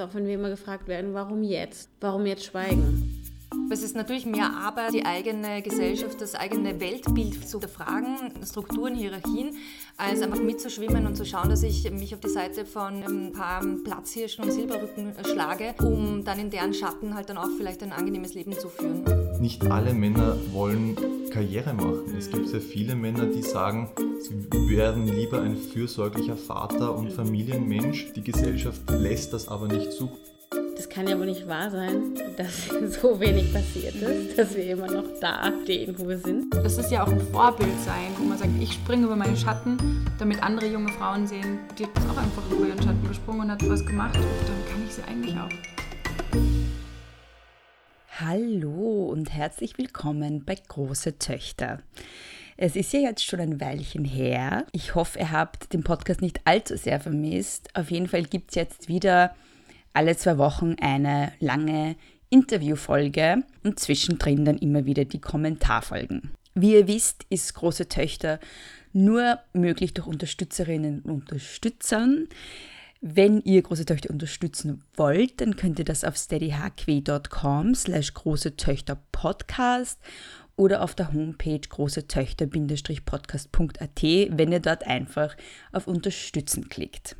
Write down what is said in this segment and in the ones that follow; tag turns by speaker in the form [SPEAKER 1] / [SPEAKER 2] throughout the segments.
[SPEAKER 1] Auch wenn wir immer gefragt werden, warum jetzt? Warum jetzt schweigen?
[SPEAKER 2] Es ist natürlich mehr Arbeit, die eigene Gesellschaft, das eigene Weltbild zu hinterfragen, Strukturen, Hierarchien, als einfach mitzuschwimmen und zu schauen, dass ich mich auf die Seite von ein paar Platzhirschen und Silberrücken schlage, um dann in deren Schatten halt dann auch vielleicht ein angenehmes Leben zu führen.
[SPEAKER 3] Nicht alle Männer wollen Karriere machen. Es gibt sehr viele Männer, die sagen, sie werden lieber ein fürsorglicher Vater und Familienmensch. Die Gesellschaft lässt das aber nicht zu.
[SPEAKER 1] Das kann ja wohl nicht wahr sein, dass so wenig passiert ist, dass wir immer noch da stehen, wo wir sind.
[SPEAKER 4] Das ist ja auch ein Vorbild sein, wo man sagt, ich springe über meinen Schatten, damit andere junge Frauen sehen, die hat auch einfach über ihren Schatten gesprungen und hat was gemacht und dann kann ich sie eigentlich auch.
[SPEAKER 5] Hallo und herzlich willkommen bei Große Töchter. Es ist ja jetzt schon ein Weilchen her. Ich hoffe, ihr habt den Podcast nicht allzu sehr vermisst. Auf jeden Fall gibt es jetzt wieder alle zwei Wochen eine lange Interviewfolge und zwischendrin dann immer wieder die Kommentarfolgen. Wie ihr wisst, ist Große Töchter nur möglich durch Unterstützerinnen und Unterstützern. Wenn ihr Große Töchter unterstützen wollt, dann könnt ihr das auf steadyhq.com slash große Töchter Podcast oder auf der Homepage große Töchter-podcast.at, wenn ihr dort einfach auf Unterstützen klickt.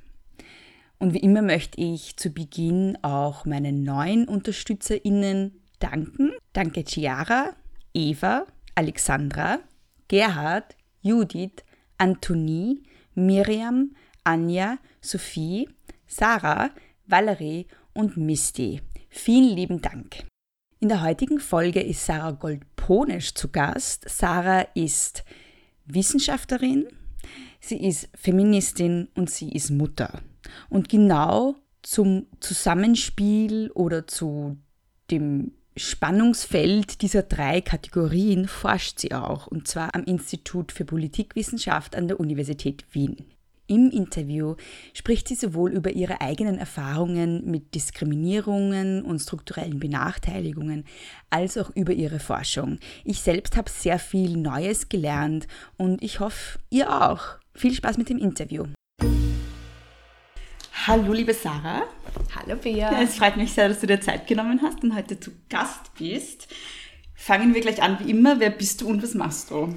[SPEAKER 5] Und wie immer möchte ich zu Beginn auch meinen neuen UnterstützerInnen danken. Danke Chiara, Eva, Alexandra, Gerhard, Judith, Antonie, Miriam, Anja, Sophie, Sarah, Valerie und Misty. Vielen lieben Dank. In der heutigen Folge ist Sarah Goldponisch zu Gast. Sarah ist Wissenschaftlerin, sie ist Feministin und sie ist Mutter. Und genau zum Zusammenspiel oder zu dem Spannungsfeld dieser drei Kategorien forscht sie auch, und zwar am Institut für Politikwissenschaft an der Universität Wien. Im Interview spricht sie sowohl über ihre eigenen Erfahrungen mit Diskriminierungen und strukturellen Benachteiligungen als auch über ihre Forschung. Ich selbst habe sehr viel Neues gelernt und ich hoffe, ihr auch. Viel Spaß mit dem Interview. Hallo, liebe Sarah.
[SPEAKER 2] Hallo, Bea.
[SPEAKER 5] Ja, es freut mich sehr, dass du dir Zeit genommen hast und heute zu Gast bist. Fangen wir gleich an, wie immer. Wer bist du und was machst du?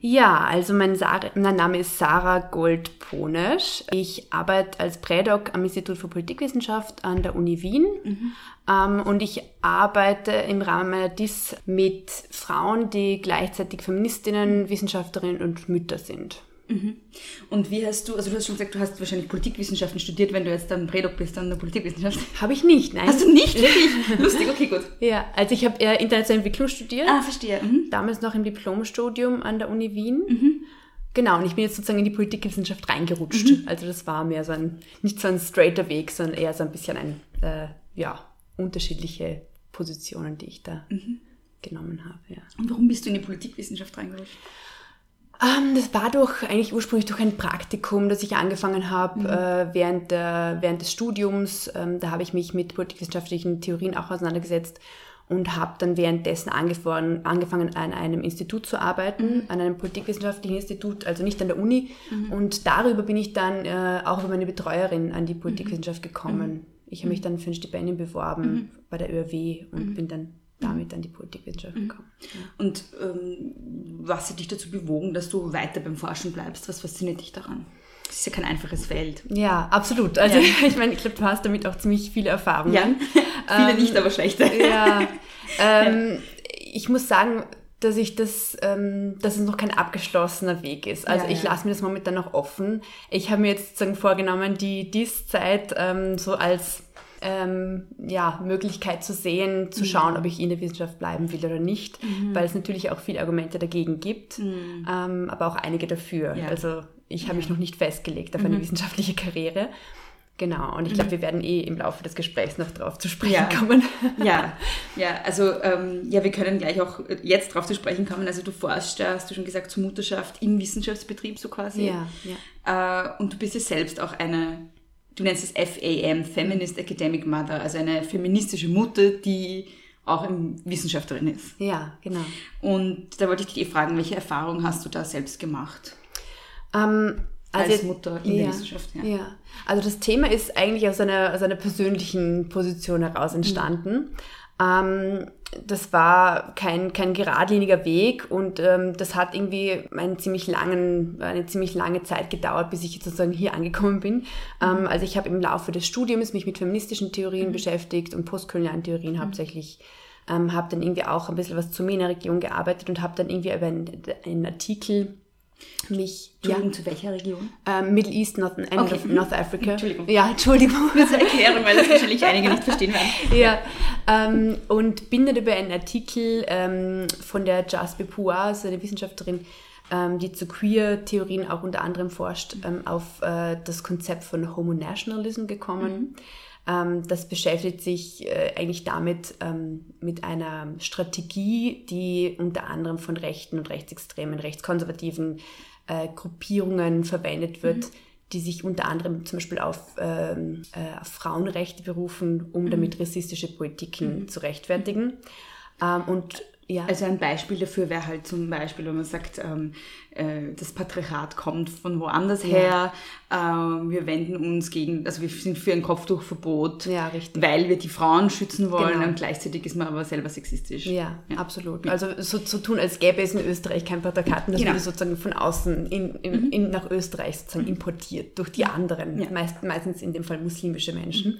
[SPEAKER 2] Ja, also mein, Sarah, mein Name ist Sarah Gold-Ponesch. Ich arbeite als Prädoc am Institut für Politikwissenschaft an der Uni Wien. Mhm. Ähm, und ich arbeite im Rahmen meiner DIS mit Frauen, die gleichzeitig Feministinnen, Wissenschaftlerinnen und Mütter sind.
[SPEAKER 5] Mhm. Und wie hast du, also du hast schon gesagt, du hast wahrscheinlich Politikwissenschaften studiert, wenn du jetzt am Predoc bist an der Politikwissenschaft.
[SPEAKER 2] Habe ich nicht, nein.
[SPEAKER 5] Hast du nicht? Wirklich? Lustig, okay, gut.
[SPEAKER 2] Ja, also ich habe äh, internationale Entwicklung studiert.
[SPEAKER 5] Ah, verstehe. Mhm.
[SPEAKER 2] Damals noch im Diplomstudium an der Uni Wien. Mhm. Genau, und ich bin jetzt sozusagen in die Politikwissenschaft reingerutscht. Mhm. Also das war mehr so ein, nicht so ein straighter Weg, sondern eher so ein bisschen ein, äh, ja, unterschiedliche Positionen, die ich da mhm. genommen habe. Ja.
[SPEAKER 5] Und warum bist du in die Politikwissenschaft reingerutscht?
[SPEAKER 2] Ähm, das war doch eigentlich ursprünglich durch ein Praktikum, das ich angefangen habe mhm. äh, während, der, während des Studiums. Ähm, da habe ich mich mit politikwissenschaftlichen Theorien auch auseinandergesetzt und habe dann währenddessen angefangen, angefangen an einem Institut zu arbeiten, mhm. an einem politikwissenschaftlichen Institut, also nicht an der Uni. Mhm. Und darüber bin ich dann äh, auch über meine Betreuerin an die Politikwissenschaft gekommen. Mhm. Ich habe mich dann für ein Stipendium beworben mhm. bei der ÖRW und mhm. bin dann damit an die Politikwissenschaft mhm. gekommen. Ja.
[SPEAKER 5] Und ähm, was hat dich dazu bewogen, dass du weiter beim Forschen bleibst? Was fasziniert dich daran? Das ist ja kein einfaches Feld.
[SPEAKER 2] Ja, absolut. Also ja. ich meine, ich glaube, du hast damit auch ziemlich viele Erfahrungen. Ja,
[SPEAKER 5] viele ähm, nicht, aber schlechte.
[SPEAKER 2] Ja, ähm, ich muss sagen, dass ich das, ähm, dass es noch kein abgeschlossener Weg ist. Also ja, ich lasse mir das momentan noch offen. Ich habe mir jetzt sozusagen vorgenommen, die Dies-Zeit ähm, so als ähm, ja, Möglichkeit zu sehen, zu mhm. schauen, ob ich in der Wissenschaft bleiben will oder nicht, mhm. weil es natürlich auch viele Argumente dagegen gibt, mhm. ähm, aber auch einige dafür. Ja. Also ich habe ja. mich noch nicht festgelegt auf eine mhm. wissenschaftliche Karriere. Genau, und ich glaube, mhm. wir werden eh im Laufe des Gesprächs noch darauf zu sprechen
[SPEAKER 5] ja.
[SPEAKER 2] kommen.
[SPEAKER 5] Ja, ja, also ähm, ja, wir können gleich auch jetzt darauf zu sprechen kommen. Also du forschst, hast du schon gesagt, zur Mutterschaft im Wissenschaftsbetrieb so quasi.
[SPEAKER 2] Ja, ja.
[SPEAKER 5] Äh, und du bist ja selbst auch eine du nennst es FAM, Feminist Academic Mother, also eine feministische Mutter, die auch Wissenschaftlerin ist.
[SPEAKER 2] Ja, genau.
[SPEAKER 5] Und da wollte ich dich eh fragen, welche Erfahrungen hast du da selbst gemacht?
[SPEAKER 2] Ähm, Also
[SPEAKER 5] als Mutter in
[SPEAKER 2] ja,
[SPEAKER 5] der Wissenschaft. Ja.
[SPEAKER 2] Ja, also das Thema ist eigentlich aus einer, aus einer persönlichen Position heraus entstanden. Ähm, das war kein, kein geradliniger Weg und ähm, das hat irgendwie einen ziemlich langen, eine ziemlich lange Zeit gedauert, bis ich jetzt sozusagen hier angekommen bin. Ähm, also ich habe im Laufe des Studiums mich mit feministischen Theorien beschäftigt und postkolonialen Theorien hauptsächlich. Ähm, habe dann irgendwie auch ein bisschen was zur MENA-Region gearbeitet und habe dann irgendwie über einen, einen Artikel mich...
[SPEAKER 5] Entschuldigung, zu welcher Region?
[SPEAKER 2] Ähm, Middle East, North, äh,
[SPEAKER 5] Okay.
[SPEAKER 2] North Africa.
[SPEAKER 5] Entschuldigung.
[SPEAKER 2] Ja, Entschuldigung.
[SPEAKER 5] Zur Erklärung, weil das wahrscheinlich einige nicht verstehen werden.
[SPEAKER 2] ja, ähm, und bin dann über einen Artikel ähm, von der Jaspe Pua, also eine Wissenschaftlerin, ähm, die zu Queer-Theorien auch unter anderem forscht, ähm, auf äh, das Konzept von Homo-Nationalism gekommen. Ähm, das beschäftigt sich äh, eigentlich damit, ähm, mit einer Strategie, die unter anderem von rechten und rechtsextremen, rechtskonservativen äh, Gruppierungen verwendet wird, die sich unter anderem zum Beispiel auf, ähm, äh, auf Frauenrechte berufen, um damit rassistische Politiken zu rechtfertigen. Ähm, und ja,
[SPEAKER 5] Also ein Beispiel dafür wäre halt zum Beispiel, wenn man sagt, ähm, äh, das Patriarchat kommt von woanders her, ähm, wir wenden uns gegen, also wir sind für ein Kopftuchverbot,
[SPEAKER 2] Ja,
[SPEAKER 5] weil wir die Frauen schützen wollen
[SPEAKER 2] Genau.
[SPEAKER 5] und gleichzeitig ist man aber selber sexistisch.
[SPEAKER 2] Ja, absolut. Also so zu tun, als gäbe es in Österreich kein Patriarchat das
[SPEAKER 5] Genau.
[SPEAKER 2] wurde sozusagen von außen in, in, in, nach Österreich sozusagen importiert durch die anderen,
[SPEAKER 5] Ja.
[SPEAKER 2] meist, meistens in dem Fall muslimische Menschen.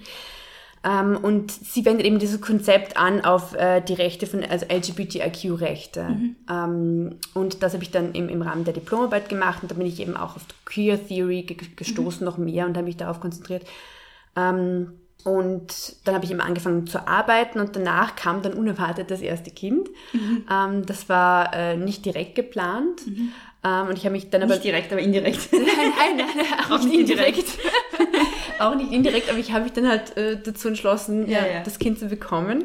[SPEAKER 2] Ähm, und sie wendet eben dieses Konzept an auf äh, die Rechte von, also LGBTIQ-Rechte. Ähm, und das habe ich dann im, im Rahmen der Diplomarbeit gemacht und da bin ich eben auch auf Queer Theory ge gestoßen, noch mehr und habe mich darauf konzentriert. Ähm, und dann habe ich eben angefangen zu arbeiten und danach kam dann unerwartet das erste Kind. Ähm, das war äh, nicht direkt geplant. Ähm, und ich habe mich dann aber
[SPEAKER 5] Nicht direkt, aber indirekt.
[SPEAKER 2] nein, nein, nein, auch nicht indirekt. auch nicht indirekt, aber ich habe mich dann halt äh, dazu entschlossen,
[SPEAKER 5] Ja,
[SPEAKER 2] ja, das Kind zu bekommen.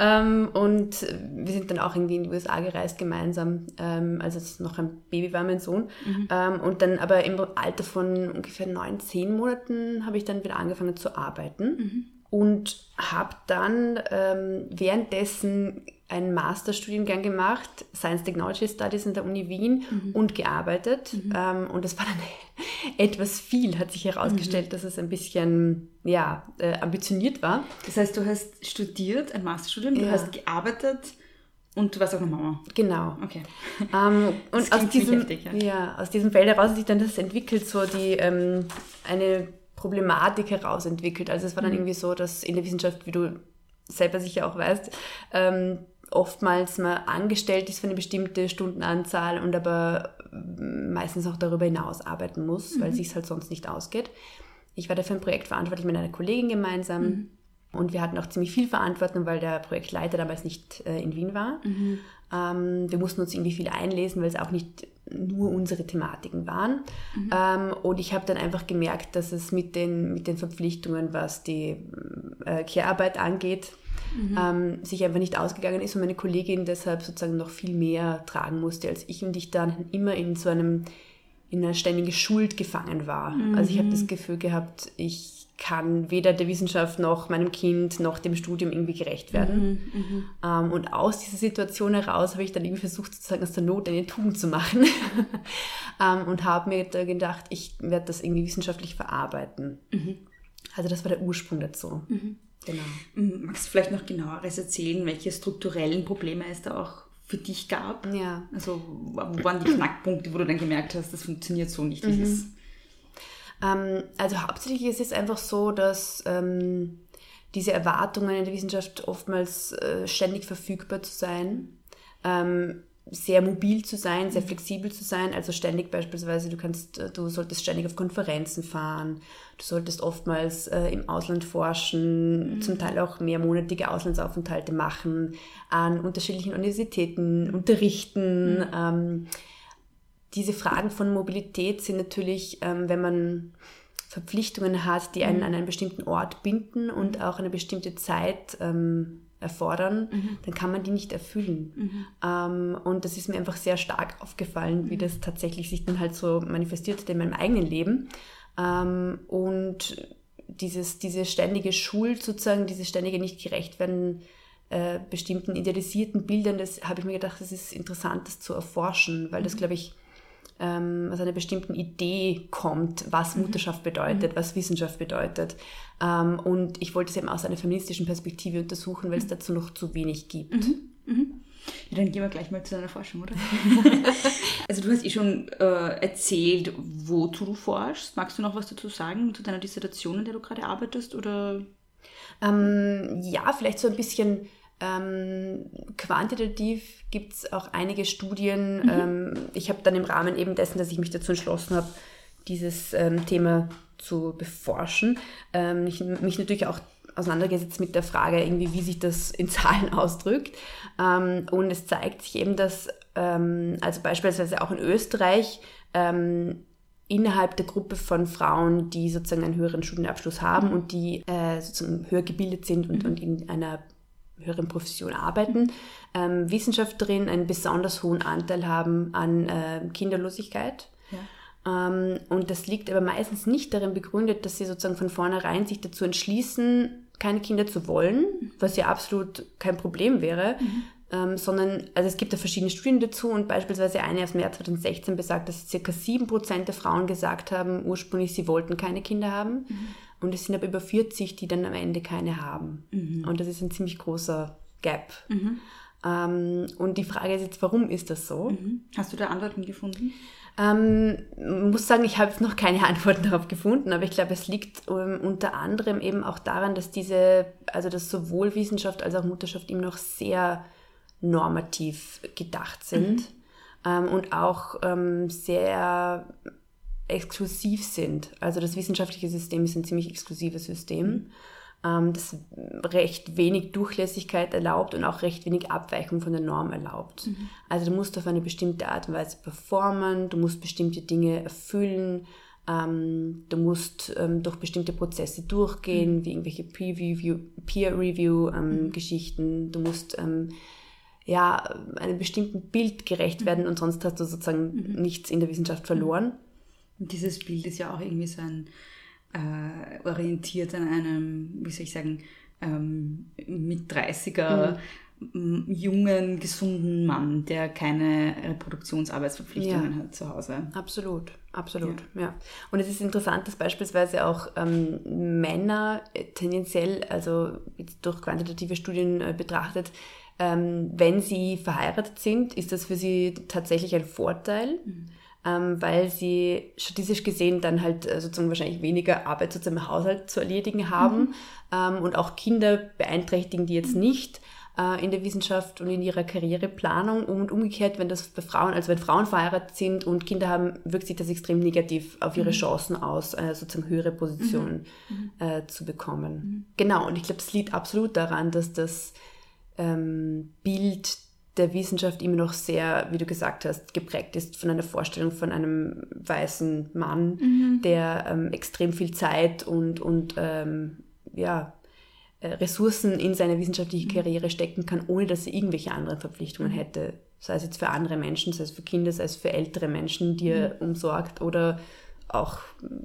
[SPEAKER 2] Ähm, und wir sind dann auch irgendwie in die USA gereist gemeinsam, ähm, als es noch ein Baby war, mein Sohn. Ähm, und dann aber im Alter von ungefähr neun, zehn Monaten habe ich dann wieder angefangen zu arbeiten. Und habe dann ähm, währenddessen einen Masterstudiengang gemacht, Science Technology Studies in der Uni Wien und gearbeitet. Ähm, und das war dann etwas viel, hat sich herausgestellt, dass es ein bisschen ja, äh, ambitioniert war.
[SPEAKER 5] Das heißt, du hast studiert, ein Masterstudium, du
[SPEAKER 2] Ja.
[SPEAKER 5] hast gearbeitet und du warst auch noch Mama.
[SPEAKER 2] Genau.
[SPEAKER 5] Okay.
[SPEAKER 2] Ähm,
[SPEAKER 5] Das
[SPEAKER 2] und aus diesem,
[SPEAKER 5] heftig,
[SPEAKER 2] ja.
[SPEAKER 5] ja.
[SPEAKER 2] aus diesem Feld heraus hat sich dann das entwickelt, so die ähm, eine Problematik herausentwickelt. Also es war dann irgendwie so, dass in der Wissenschaft, wie du selber sicher auch weißt, ähm, oftmals man angestellt ist für eine bestimmte Stundenanzahl und aber ähm, meistens auch darüber hinaus arbeiten muss, weil es sich halt sonst nicht ausgeht. Ich war dafür ein Projekt verantwortlich mit einer Kollegin gemeinsam. Und wir hatten auch ziemlich viel Verantwortung, weil der Projektleiter damals nicht äh, in Wien war. Ähm, wir mussten uns irgendwie viel einlesen, weil es auch nicht nur unsere Thematiken waren. Ähm, und ich habe dann einfach gemerkt, dass es mit den, mit den Verpflichtungen, was die äh, Care-Arbeit angeht, ähm, sich einfach nicht ausgegangen ist und meine Kollegin deshalb sozusagen noch viel mehr tragen musste als ich und ich dann immer in so einem in einer ständigen Schuld gefangen war. Also ich habe das Gefühl gehabt, ich kann weder der Wissenschaft noch meinem Kind noch dem Studium irgendwie gerecht werden. Ähm, und aus dieser Situation heraus habe ich dann irgendwie versucht, sozusagen aus der Not eine Tugend zu machen ähm, und habe mir da gedacht, ich werde das irgendwie wissenschaftlich verarbeiten. Also das war der Ursprung dazu. Genau.
[SPEAKER 5] Mhm. Magst du vielleicht noch genaueres erzählen, welche strukturellen Probleme es da auch für dich gab?
[SPEAKER 2] Ja.
[SPEAKER 5] Also wo waren die Knackpunkte, wo du dann gemerkt hast, das funktioniert so nicht, wie es
[SPEAKER 2] Ähm, also hauptsächlich ist es einfach so, dass ähm, diese Erwartungen in der Wissenschaft oftmals äh, ständig verfügbar zu sein, ähm, sehr mobil zu sein, sehr flexibel zu sein, also ständig beispielsweise, du kannst, äh, du solltest ständig auf Konferenzen fahren, du solltest oftmals äh, im Ausland forschen, zum Teil auch mehrmonatige Auslandsaufenthalte machen, an unterschiedlichen Universitäten unterrichten. Ähm, diese Fragen von Mobilität sind natürlich, ähm, wenn man Verpflichtungen hat, die einen an einen bestimmten Ort binden und auch eine bestimmte Zeit ähm, erfordern, dann kann man die nicht erfüllen. Ähm, und das ist mir einfach sehr stark aufgefallen, wie das tatsächlich sich dann halt so manifestiert hat in meinem eigenen Leben. Ähm, und dieses, diese ständige Schuld sozusagen, dieses ständige nicht gerecht werden äh, bestimmten idealisierten Bildern, das habe ich mir gedacht, das ist interessant, das zu erforschen, weil das, glaube ich, ähm, aus einer bestimmten Idee kommt, was
[SPEAKER 5] Mhm.
[SPEAKER 2] Mutterschaft bedeutet, was Wissenschaft bedeutet. Ähm, und ich wollte es eben aus einer feministischen Perspektive untersuchen, weil es dazu noch zu wenig gibt.
[SPEAKER 5] Ja, dann gehen wir gleich mal zu deiner Forschung, oder? also du hast eh schon äh, erzählt, wozu du forschst. Magst du noch was dazu sagen, zu deiner Dissertation, in der du gerade arbeitest? Oder
[SPEAKER 2] Ähm, ja, vielleicht so ein bisschen ähm, quantitativ gibt es auch einige Studien. Ähm, ich habe dann im Rahmen eben dessen, dass ich mich dazu entschlossen habe, dieses ähm, Thema zu beforschen, ähm, ich, mich natürlich auch auseinandergesetzt mit der Frage, irgendwie, wie sich das in Zahlen ausdrückt. Ähm, und es zeigt sich eben, dass ähm, also beispielsweise auch in Österreich innerhalb der Gruppe von Frauen, die sozusagen einen höheren Studienabschluss haben und die äh, sozusagen höher gebildet sind und, und in einer höheren Profession arbeiten, ähm, Wissenschaftlerinnen einen besonders hohen Anteil haben an äh, Kinderlosigkeit. Ähm, und das liegt aber meistens nicht darin begründet, dass sie sozusagen von vornherein sich dazu entschließen, keine Kinder zu wollen, was ja absolut kein Problem wäre, ähm, sondern, also es gibt da verschiedene Studien dazu und beispielsweise eine aus dem Jahr 2016 besagt, dass circa 7% der Frauen gesagt haben, ursprünglich sie wollten keine Kinder haben und es sind aber über 40, die dann am Ende keine haben. Und das ist ein ziemlich großer Gap. Ähm, und die Frage ist jetzt, warum ist das so?
[SPEAKER 5] hast du da Antworten gefunden?
[SPEAKER 2] Ähm, muss sagen, ich habe jetzt noch keine Antworten darauf gefunden, aber ich glaube, es liegt ähm, unter anderem eben auch daran, dass diese, also dass sowohl Wissenschaft als auch Mutterschaft eben noch sehr normativ gedacht sind ähm, und auch ähm, sehr exklusiv sind. Also das wissenschaftliche System ist ein ziemlich exklusives System, ähm, das recht wenig Durchlässigkeit erlaubt und auch recht wenig Abweichung von der Norm erlaubt. Also du musst auf eine bestimmte Art und Weise performen, du musst bestimmte Dinge erfüllen, ähm, du musst ähm, durch bestimmte Prozesse durchgehen, wie irgendwelche Peer-Review, Peer-Review-Geschichten, du musst ähm, ja, einem bestimmten Bild gerecht werden und sonst hast du sozusagen nichts in der Wissenschaft verloren.
[SPEAKER 5] Und dieses Bild ist ja auch irgendwie so ein äh, orientiert an einem, wie soll ich sagen, ähm, mit 30er m, jungen, gesunden Mann, der keine Reproduktionsarbeitsverpflichtungen
[SPEAKER 2] Ja.
[SPEAKER 5] hat zu Hause.
[SPEAKER 2] Absolut, absolut, ja. Und es ist interessant, dass beispielsweise auch ähm, Männer äh, tendenziell, also durch quantitative Studien äh, betrachtet, ähm, wenn sie verheiratet sind, ist das für sie tatsächlich ein Vorteil, ähm, weil sie statistisch gesehen dann halt äh, sozusagen wahrscheinlich weniger Arbeit sozusagen im Haushalt zu erledigen haben. Ähm, und auch Kinder beeinträchtigen die jetzt nicht äh, in der Wissenschaft und in ihrer Karriereplanung. Und umgekehrt, wenn das bei Frauen, also wenn Frauen verheiratet sind und Kinder haben, wirkt sich das extrem negativ auf ihre Chancen aus, äh, sozusagen höhere Positionen äh, zu bekommen. Genau, und ich glaube, das liegt absolut daran, dass das ähm, Bild der Wissenschaft immer noch sehr, wie du gesagt hast, geprägt ist von einer Vorstellung von einem weißen Mann, der ähm, extrem viel Zeit und, und ähm, ja, äh, Ressourcen in seine wissenschaftliche Karriere stecken kann, ohne dass er irgendwelche anderen Verpflichtungen hätte. Sei es jetzt für andere Menschen, sei es für Kinder, sei es für ältere Menschen, die er umsorgt oder auch,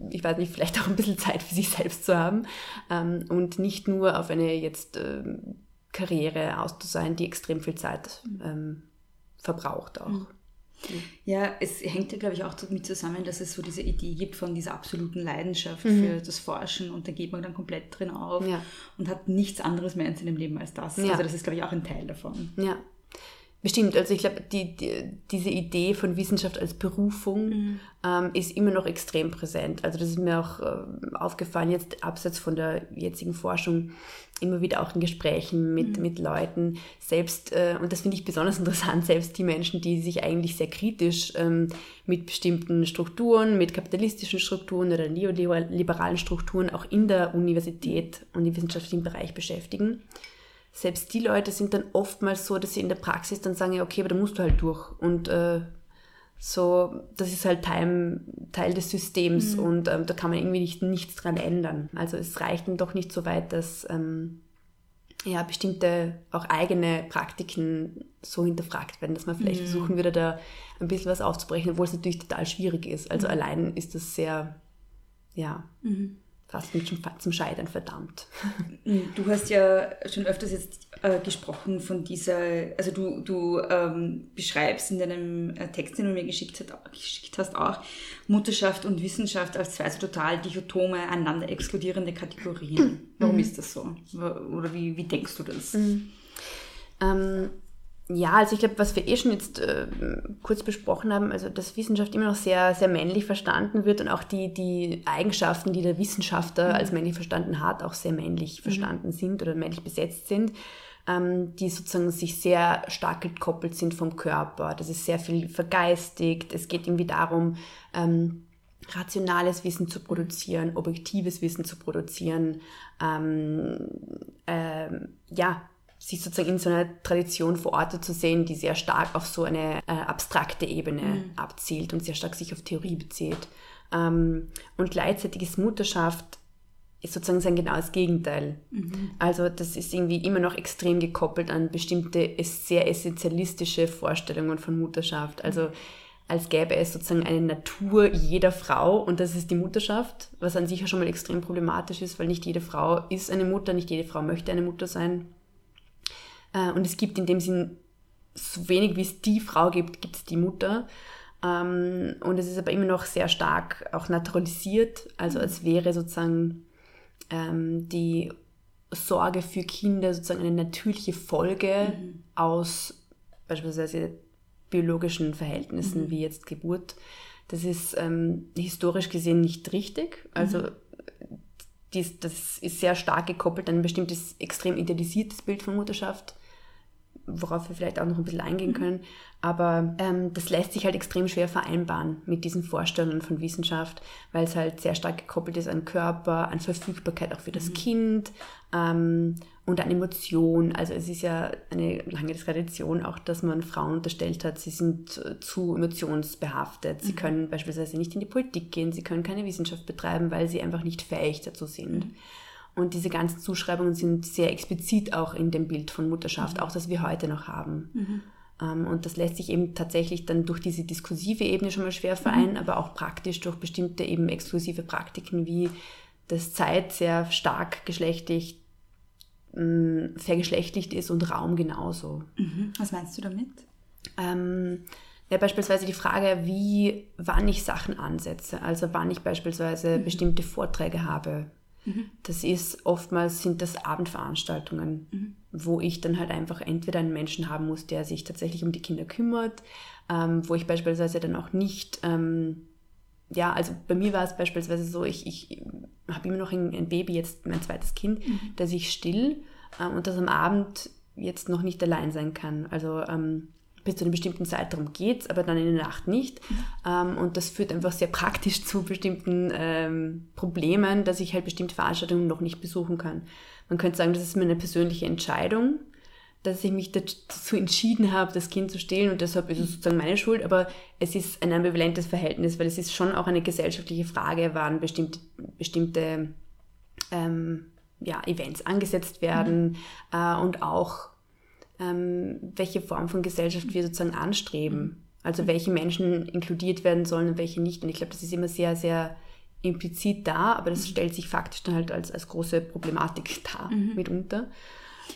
[SPEAKER 2] ich weiß nicht, vielleicht auch ein bisschen Zeit für sich selbst zu haben. Ähm, und nicht nur auf eine jetzt ähm, Karriere aus zu sein, die extrem viel Zeit ähm, verbraucht auch.
[SPEAKER 5] Ja, es hängt ja, glaube ich, auch damit zusammen, dass es so diese Idee gibt von dieser absoluten Leidenschaft für das Forschen und da geht man dann komplett drin auf
[SPEAKER 2] Ja.
[SPEAKER 5] und hat nichts anderes mehr in seinem Leben als das.
[SPEAKER 2] Ja.
[SPEAKER 5] Also das ist, glaube ich, auch ein Teil davon.
[SPEAKER 2] Ja, bestimmt. Also ich glaube, die, die, diese Idee von Wissenschaft als Berufung ähm, ist immer noch extrem präsent. Also das ist mir auch ähm, aufgefallen, jetzt abseits von der jetzigen Forschung, immer wieder auch in Gesprächen mit, mit Leuten, selbst, äh, und das finde ich besonders interessant, selbst die Menschen, die sich eigentlich sehr kritisch ähm, mit bestimmten Strukturen, mit kapitalistischen Strukturen oder neoliberalen Strukturen auch in der Universität und im wissenschaftlichen Bereich beschäftigen selbst die Leute sind dann oftmals so, dass sie in der Praxis dann sagen, ja, okay, aber da musst du halt durch. Und äh, so, das ist halt Teil, Teil des Systems und ähm, da kann man irgendwie nicht, nichts dran ändern. Also es reicht dann doch nicht so weit, dass ähm, ja, bestimmte auch eigene Praktiken so hinterfragt werden, dass man vielleicht versuchen würde, da ein bisschen was aufzubrechen, obwohl es natürlich total schwierig ist. Also allein ist das sehr, ja, fast zum, zum Scheitern verdammt.
[SPEAKER 5] Du hast ja schon öfters jetzt äh, gesprochen von dieser, also du, du ähm, beschreibst in deinem äh, Text, den du mir geschickt, hat, geschickt hast, auch Mutterschaft und Wissenschaft als zwei so total dichotome, einander exkludierende Kategorien. Warum mhm. ist das so? Oder wie, wie denkst du das?
[SPEAKER 2] Mhm. Ähm, ja, also ich glaube, was wir eh schon jetzt äh, kurz besprochen haben, also dass Wissenschaft immer noch sehr, sehr männlich verstanden wird und auch die, die Eigenschaften, die der Wissenschaftler mhm. als männlich verstanden hat, auch sehr männlich mhm. verstanden sind oder männlich besetzt sind, ähm, die sozusagen sich sehr stark gekoppelt sind vom Körper. Das ist sehr viel vergeistigt. Es geht irgendwie darum, ähm, rationales Wissen zu produzieren, objektives Wissen zu produzieren, ähm, ähm, ja, sich sozusagen in so einer Tradition verortet zu sehen, die sehr stark auf so eine äh, abstrakte Ebene mhm. abzielt und sehr stark sich auf Theorie bezieht. Ähm, und gleichzeitig ist Mutterschaft ist sozusagen sein genaues Gegenteil. Mhm. Also das ist irgendwie immer noch extrem gekoppelt an bestimmte sehr essentialistische Vorstellungen von Mutterschaft. Also als gäbe es sozusagen eine Natur jeder Frau und das ist die Mutterschaft, was an sich ja schon mal extrem problematisch ist, weil nicht jede Frau ist eine Mutter, nicht jede Frau möchte eine Mutter sein. Äh, und es gibt in dem Sinn, so wenig wie es die Frau gibt, gibt es die Mutter. Ähm, und es ist aber immer noch sehr stark auch naturalisiert, also als wäre sozusagen ähm, die Sorge für Kinder sozusagen eine natürliche Folge mhm. aus beispielsweise biologischen Verhältnissen mhm. wie jetzt Geburt. Das ist ähm, historisch gesehen nicht richtig. Also mhm. dies, das ist sehr stark gekoppelt an ein bestimmtes extrem idealisiertes Bild von Mutterschaft worauf wir vielleicht auch noch ein bisschen eingehen mhm. können. Aber ähm, das lässt sich halt extrem schwer vereinbaren mit diesen Vorstellungen von Wissenschaft, weil es halt sehr stark gekoppelt ist an Körper, an Verfügbarkeit auch für das mhm. Kind ähm, und an Emotion. Also es ist ja eine lange Tradition auch, dass man Frauen unterstellt hat, sie sind zu emotionsbehaftet. Sie mhm. können beispielsweise nicht in die Politik gehen, sie können keine Wissenschaft betreiben, weil sie einfach nicht fähig dazu sind. Mhm. Und diese ganzen Zuschreibungen sind sehr explizit auch in dem Bild von Mutterschaft, mhm. auch das wir heute noch haben. Mhm. Ähm, und das lässt sich eben tatsächlich dann durch diese diskursive Ebene schon mal schwer mhm. vereinen, mhm. aber auch praktisch durch bestimmte eben exklusive Praktiken wie das Zeit sehr stark geschlechtlich mh, vergeschlechtlicht ist und Raum genauso.
[SPEAKER 5] Mhm. Was meinst du damit?
[SPEAKER 2] Ähm, ja, beispielsweise die Frage, wie, wann ich Sachen ansetze. Also wann ich beispielsweise mhm. bestimmte Vorträge habe, das ist oftmals sind das Abendveranstaltungen, mhm. wo ich dann halt einfach entweder einen Menschen haben muss, der sich tatsächlich um die Kinder kümmert, ähm, wo ich beispielsweise dann auch nicht, ähm, ja, also bei mir war es beispielsweise so, ich, ich habe immer noch ein, ein, Baby, jetzt mein zweites Kind, mhm. das ich still ähm, und das am Abend jetzt noch nicht allein sein kann. Also ähm, bis zu einem bestimmten Zeitraum geht es, aber dann in der Nacht nicht. Mhm. Und das führt einfach sehr praktisch zu bestimmten ähm, Problemen, dass ich halt bestimmte Veranstaltungen noch nicht besuchen kann. Man könnte sagen, das ist meine persönliche Entscheidung, dass ich mich dazu entschieden habe, das Kind zu stillen und deshalb ist es sozusagen meine Schuld, aber es ist ein ambivalentes Verhältnis, weil es ist schon auch eine gesellschaftliche Frage, wann bestimmte, bestimmte ähm, ja, Events angesetzt werden mhm. äh, und auch ähm, welche Form von Gesellschaft wir sozusagen anstreben. Also welche Menschen inkludiert werden sollen und welche nicht. Und ich glaube, das ist immer sehr, sehr implizit da, aber das stellt sich faktisch dann halt als, als große Problematik dar mhm. mitunter.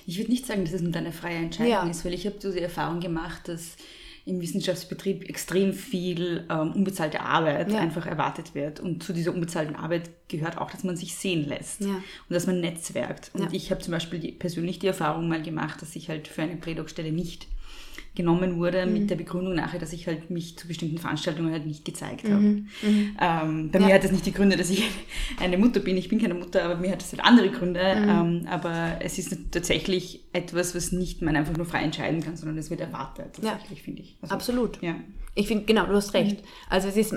[SPEAKER 5] Ich würde nicht sagen, dass es nur eine freie Entscheidung ja. ist, weil ich habe so die Erfahrung gemacht, dass im Wissenschaftsbetrieb extrem viel ähm, unbezahlte Arbeit ja. einfach erwartet wird. Und zu dieser unbezahlten Arbeit gehört auch, dass man sich sehen lässt ja. und dass man netzwerkt. Und ja. ich habe zum Beispiel die, persönlich die Erfahrung mal gemacht, dass ich halt für eine Prädocstelle nicht genommen wurde mhm. mit der Begründung nachher, dass ich halt mich zu bestimmten Veranstaltungen halt nicht gezeigt habe. Mhm. Mhm. Ähm, bei ja. mir hat das nicht die Gründe, dass ich eine Mutter bin. Ich bin keine Mutter, aber mir hat das halt andere Gründe. Mhm. Ähm, aber es ist tatsächlich etwas, was nicht man einfach nur frei entscheiden kann, sondern es wird erwartet, tatsächlich, ja. finde ich.
[SPEAKER 2] Also, Absolut. Ja. Ich finde, genau, du hast recht. Mhm. Also es ist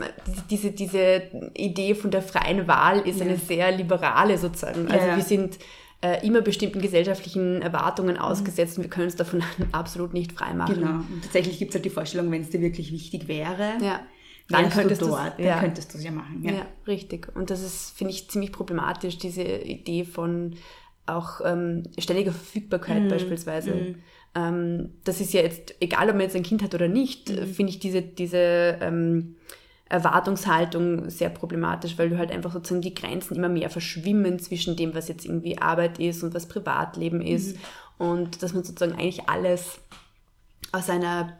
[SPEAKER 2] diese, diese Idee von der freien Wahl ist eine sehr liberale sozusagen. Also wir sind äh, immer bestimmten gesellschaftlichen Erwartungen ausgesetzt und wir können uns davon absolut nicht freimachen.
[SPEAKER 5] Genau. Und tatsächlich gibt es halt die Vorstellung, wenn es dir wirklich wichtig wäre,
[SPEAKER 2] ja. dann könntest du
[SPEAKER 5] dort, dann ja. könntest du es ja machen.
[SPEAKER 2] Ja. ja, richtig. Und das ist, finde ich, ziemlich problematisch, diese Idee von auch ähm, ständiger Verfügbarkeit mhm. beispielsweise. Mhm. Ähm, das ist ja jetzt, egal ob man jetzt ein Kind hat oder nicht, mhm. finde ich diese, diese ähm, Erwartungshaltung sehr problematisch, weil du halt einfach sozusagen die Grenzen immer mehr verschwimmen zwischen dem, was jetzt irgendwie Arbeit ist und was Privatleben ist. Mhm. Und dass man sozusagen eigentlich alles aus einer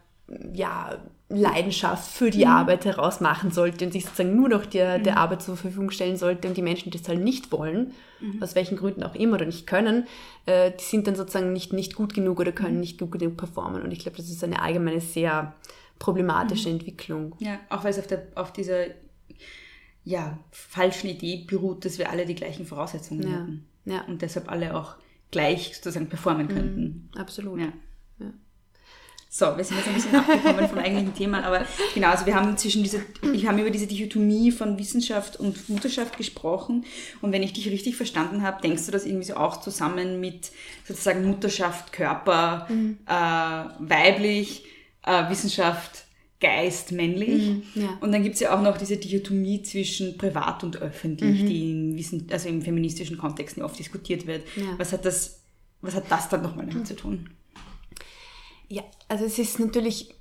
[SPEAKER 2] ja, Leidenschaft für die mhm. Arbeit heraus machen sollte und sich sozusagen nur noch der, der mhm. Arbeit zur Verfügung stellen sollte und die Menschen, die das halt nicht wollen, mhm. aus welchen Gründen auch immer oder nicht können, äh, die sind dann sozusagen nicht, nicht gut genug oder können mhm. nicht gut genug performen. Und ich glaube, das ist eine allgemeine sehr problematische mhm. Entwicklung.
[SPEAKER 5] Ja, auch weil es auf, der, auf dieser ja, falschen Idee beruht, dass wir alle die gleichen Voraussetzungen ja. haben. Ja. Und deshalb alle auch gleich sozusagen performen könnten.
[SPEAKER 2] Absolut.
[SPEAKER 5] Ja. So, wir sind jetzt ein bisschen abgekommen vom eigentlichen Thema, aber genau, also wir haben zwischen diese, ich habe über diese Dichotomie von Wissenschaft und Mutterschaft gesprochen und wenn ich dich richtig verstanden habe, denkst du das irgendwie so auch zusammen mit sozusagen Mutterschaft, Körper, mhm. äh, weiblich, äh, Wissenschaft, Geist, männlich. Mhm, ja. Und dann gibt es ja auch noch diese Dichotomie zwischen privat und öffentlich, mhm. die in Wissen, also im feministischen Kontext oft diskutiert wird. Ja. Was hat das, was hat das dann nochmal damit zu tun?
[SPEAKER 2] Ja, also es ist natürlich,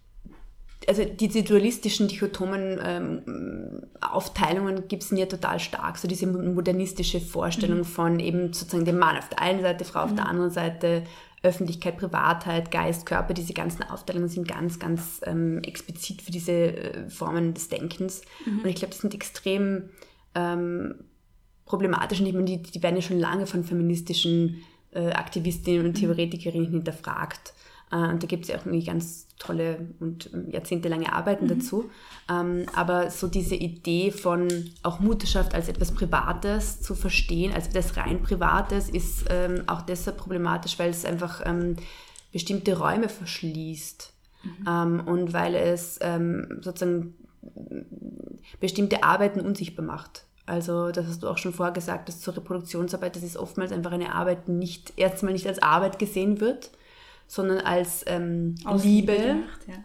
[SPEAKER 2] also diese dualistischen, dichotomen ähm, Aufteilungen gibt es ja total stark. So diese modernistische Vorstellung mhm. von eben sozusagen dem Mann auf der einen Seite, Frau auf mhm. der anderen Seite, Öffentlichkeit, Privatheit, Geist, Körper, diese ganzen Aufteilungen sind ganz, ganz ähm, explizit für diese äh, Formen des Denkens. Mhm. Und ich glaube, die sind extrem ähm, problematisch und ich meine, die, die werden ja schon lange von feministischen äh, Aktivistinnen und mhm. Theoretikerinnen hinterfragt. Äh, und da gibt es ja auch irgendwie ganz tolle und jahrzehntelange Arbeiten mhm. dazu. Ähm, aber so diese Idee von auch Mutterschaft als etwas Privates zu verstehen, als etwas rein Privates, ist ähm, auch deshalb problematisch, weil es einfach ähm, bestimmte Räume verschließt. Mhm. und weil es sozusagen bestimmte Arbeiten unsichtbar macht. Also, das hast du auch schon vorher gesagt, dass zur Reproduktionsarbeit, das ist oftmals einfach eine Arbeit, die nicht erstmal nicht als Arbeit gesehen wird, sondern als ähm, Liebe. Gemacht, ja.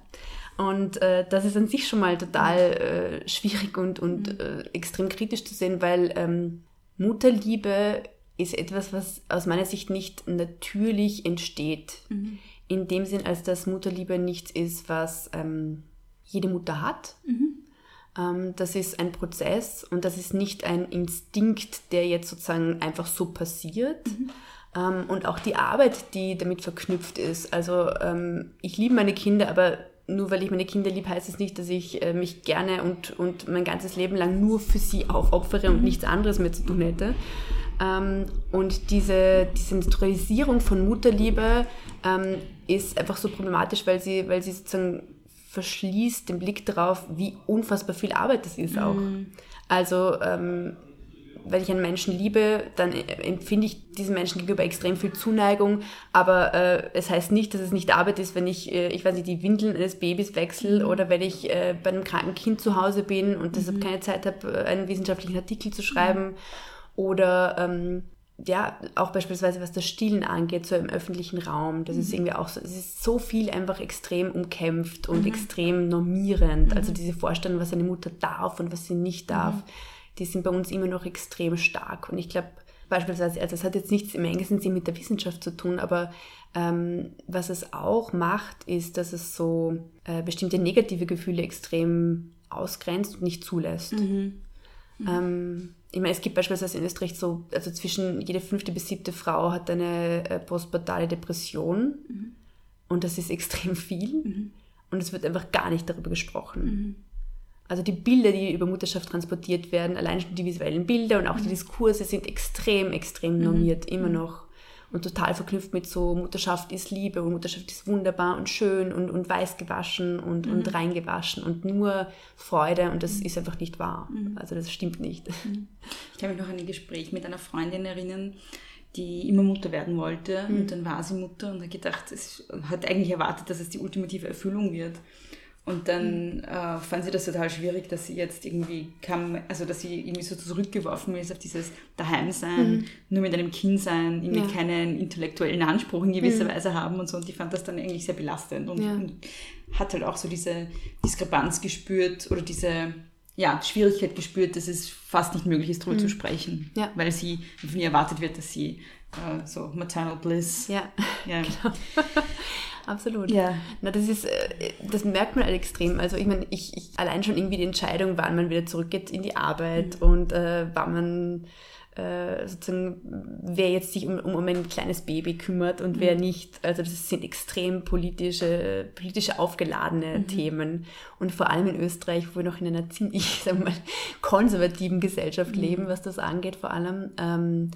[SPEAKER 2] Und äh, das ist an sich schon mal total äh, schwierig und, und mhm. äh, extrem kritisch zu sehen, weil ähm, Mutterliebe ist etwas, was aus meiner Sicht nicht natürlich entsteht. Mhm. In dem Sinn, als dass Mutterliebe nichts ist, was ähm, jede Mutter hat. Mhm. Ähm, das ist ein Prozess und das ist nicht ein Instinkt, der jetzt sozusagen einfach so passiert, mhm. Ähm, und auch die Arbeit, die damit verknüpft ist. Also ähm, ich liebe meine Kinder, aber nur weil ich meine Kinder liebe, heißt es das nicht, dass ich äh, mich gerne und, und mein ganzes Leben lang nur für sie aufopfere und mhm. nichts anderes mehr zu tun hätte. Ähm, und diese, diese Naturalisierung von Mutterliebe ähm, ist einfach so problematisch, weil sie, weil sie sozusagen verschließt den Blick darauf, wie unfassbar viel Arbeit das ist auch. Mhm. Also ähm, wenn ich einen Menschen liebe, dann empfinde ich diesem Menschen gegenüber extrem viel Zuneigung. Aber äh, es heißt nicht, dass es nicht Arbeit ist, wenn ich, äh, ich weiß nicht, die Windeln eines Babys wechsle mhm. oder wenn ich äh, bei einem kranken Kind zu Hause bin und deshalb mhm. keine Zeit habe, einen wissenschaftlichen Artikel zu schreiben. Mhm. Oder ähm, ja, auch beispielsweise was das Stillen angeht, so im öffentlichen Raum. Das ist mhm. irgendwie auch so, es ist so viel einfach extrem umkämpft und mhm. extrem normierend. Also mhm. diese Vorstellung, was eine Mutter darf und was sie nicht darf die sind bei uns immer noch extrem stark. Und ich glaube, beispielsweise, also es hat jetzt nichts im engsten Sinn mit der Wissenschaft zu tun, aber ähm, was es auch macht, ist, dass es so äh, bestimmte negative Gefühle extrem ausgrenzt und nicht zulässt. Mhm. Mhm. Ähm, ich meine, es gibt beispielsweise in Österreich so, also zwischen jede fünfte bis siebte Frau hat eine äh, postpartale Depression mhm. und das ist extrem viel mhm. und es wird einfach gar nicht darüber gesprochen. Also die Bilder, die über Mutterschaft transportiert werden, allein schon die visuellen Bilder und auch mhm. die Diskurse sind extrem, extrem mhm. normiert, mhm. immer noch. Und total verknüpft mit so, Mutterschaft ist Liebe und Mutterschaft ist wunderbar und schön und, und weiß gewaschen und, mhm. und reingewaschen und nur Freude und das mhm. ist einfach nicht wahr. Mhm. Also das stimmt nicht.
[SPEAKER 5] Ich kann mich noch an ein Gespräch mit einer Freundin erinnern, die immer Mutter werden wollte und dann war sie Mutter und hat gedacht, es hat eigentlich erwartet, dass es die ultimative Erfüllung wird. Und dann mhm. äh, fand sie das total schwierig, dass sie jetzt irgendwie kam, also dass sie irgendwie so zurückgeworfen ist auf dieses Daheimsein, mhm. nur mit einem Kind sein, irgendwie ja. keinen intellektuellen Anspruch in gewisser mhm. Weise haben und so. Und die fand das dann eigentlich sehr belastend und, ja. und, hat halt auch so diese Diskrepanz gespürt oder diese ja, Schwierigkeit gespürt, dass es fast nicht möglich ist, darüber mhm. zu sprechen, ja. weil sie von ihr erwartet wird, dass sie äh, so maternal bliss.
[SPEAKER 2] Ja, ja. genau. Absolut.
[SPEAKER 5] Ja.
[SPEAKER 2] Na, das ist, äh, das merkt man halt extrem. Also ich meine, ich, ich allein schon irgendwie die Entscheidung, wann man wieder zurückgeht in die Arbeit und äh, wann man äh, sozusagen, wer jetzt sich um, um ein kleines Baby kümmert und wer nicht. Also das sind extrem politische, politische aufgeladene Themen. Und vor allem in Österreich, wo wir noch in einer ziemlich, sagen mal, konservativen Gesellschaft leben, was das angeht, vor allem, ähm,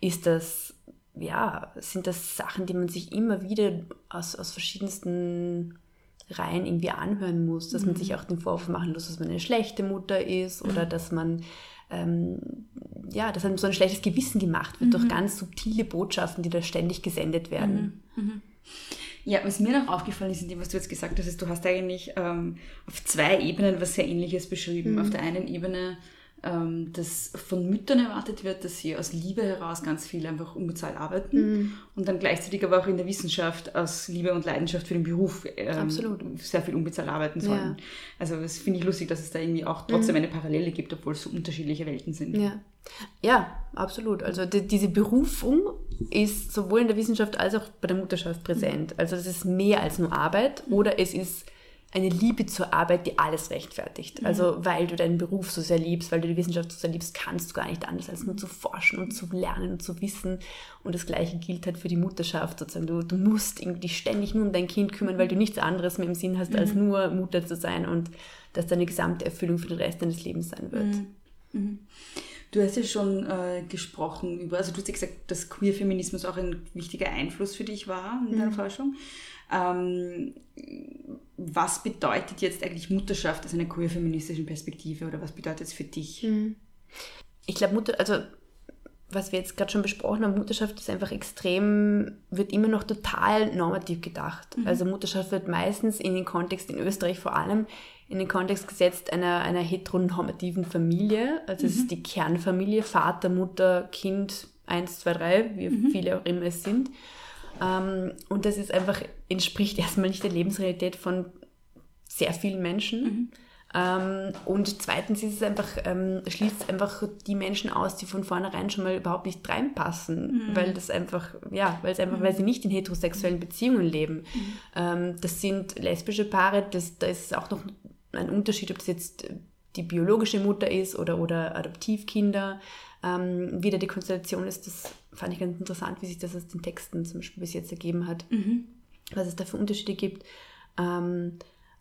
[SPEAKER 2] ist das, ja, sind das Sachen, die man sich immer wieder aus, aus verschiedensten Reihen irgendwie anhören muss, dass man sich auch den Vorwurf machen muss, dass man eine schlechte Mutter ist oder dass man ähm, ja, dass einem so ein schlechtes Gewissen gemacht wird durch ganz subtile Botschaften, die da ständig gesendet werden.
[SPEAKER 5] Ja, was mir noch aufgefallen ist, in dem, was du jetzt gesagt hast, ist, du hast eigentlich ähm, auf zwei Ebenen was sehr Ähnliches beschrieben. Auf der einen Ebene, ähm, dass von Müttern erwartet wird, dass sie aus Liebe heraus ganz viel einfach unbezahlt arbeiten und dann gleichzeitig aber auch in der Wissenschaft aus Liebe und Leidenschaft für den Beruf ähm, sehr viel unbezahlt arbeiten sollen.
[SPEAKER 2] Ja.
[SPEAKER 5] Also das finde ich lustig, dass es da irgendwie auch trotzdem eine Parallele gibt, obwohl es so unterschiedliche Welten sind.
[SPEAKER 2] Ja. ja, absolut. Also die, diese Berufung ist sowohl in der Wissenschaft als auch bei der Mutterschaft präsent. Also das ist mehr als nur Arbeit oder es ist eine Liebe zur Arbeit, die alles rechtfertigt. Also weil du deinen Beruf so sehr liebst, weil du die Wissenschaft so sehr liebst, kannst du gar nicht anders als nur zu forschen und zu lernen und zu wissen. Und das Gleiche gilt halt für die Mutterschaft sozusagen. Du, du musst irgendwie dich nur um dein Kind kümmern, weil du nichts anderes mehr im Sinn hast, als nur Mutter zu sein und dass deine gesamte Erfüllung für den Rest deines Lebens sein wird.
[SPEAKER 5] Du hast ja schon äh, gesprochen über, also du hast ja gesagt, dass Queer-Feminismus auch ein wichtiger Einfluss für dich war in deiner Forschung. Ähm, was bedeutet jetzt eigentlich Mutterschaft aus einer queer-feministischen Perspektive oder was bedeutet es für dich?
[SPEAKER 2] Ich glaube, Mutter, also was wir jetzt gerade schon besprochen haben, Mutterschaft ist einfach extrem, wird immer noch total normativ gedacht. Also Mutterschaft wird meistens in den Kontext, in Österreich vor allem, in den Kontext gesetzt einer, einer heteronormativen Familie. Also es ist die Kernfamilie, Vater, Mutter, Kind, eins, zwei, drei, wie viele auch immer es sind. Ähm, und das ist einfach, entspricht erstmal nicht der Lebensrealität von sehr vielen Menschen. Ähm, und zweitens ist es einfach, ähm, schließt es einfach die Menschen aus, die von vornherein schon mal überhaupt nicht reinpassen, weil das einfach, ja, weil es einfach, weil sie nicht in heterosexuellen Beziehungen leben. Ähm, das sind lesbische Paare, das, da ist auch noch ein Unterschied, ob das jetzt die biologische Mutter ist oder, oder Adoptivkinder. Ähm, wie da die Konstellation ist, das fand ich ganz interessant, wie sich das aus den Texten zum Beispiel bis jetzt ergeben hat, was es da für Unterschiede gibt. Ähm,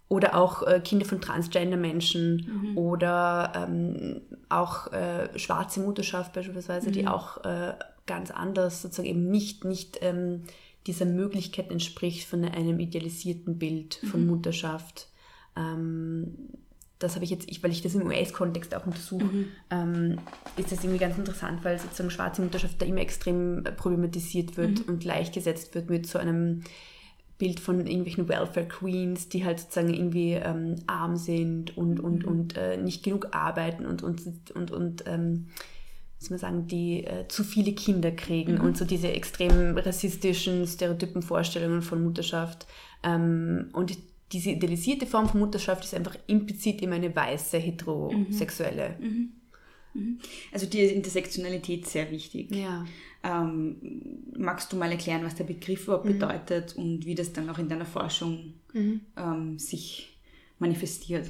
[SPEAKER 2] oder auch äh, Kinder von Transgender-Menschen oder ähm, auch äh, schwarze Mutterschaft beispielsweise, die auch äh, ganz anders sozusagen eben nicht, nicht ähm, dieser Möglichkeit entspricht von einem idealisierten Bild von Mutterschaft. Ähm, das habe ich jetzt, ich, weil ich das im US-Kontext auch untersuche, ähm, ist das irgendwie ganz interessant, weil sozusagen schwarze Mutterschaft da immer extrem äh, problematisiert wird und gleichgesetzt wird mit so einem Bild von irgendwelchen Welfare Queens, die halt sozusagen irgendwie ähm, arm sind und, und, und äh, nicht genug arbeiten und, und, und, und ähm, soll man sagen, die äh, zu viele Kinder kriegen und so diese extrem rassistischen, stereotypen Vorstellungen von Mutterschaft. Ähm, und diese idealisierte Form von Mutterschaft ist einfach implizit immer eine weiße, heterosexuelle.
[SPEAKER 5] Also dir ist Intersektionalität sehr wichtig.
[SPEAKER 2] Ja.
[SPEAKER 5] Ähm, magst du mal erklären, was der Begriff überhaupt bedeutet und wie das dann auch in deiner Forschung ähm, sich manifestiert?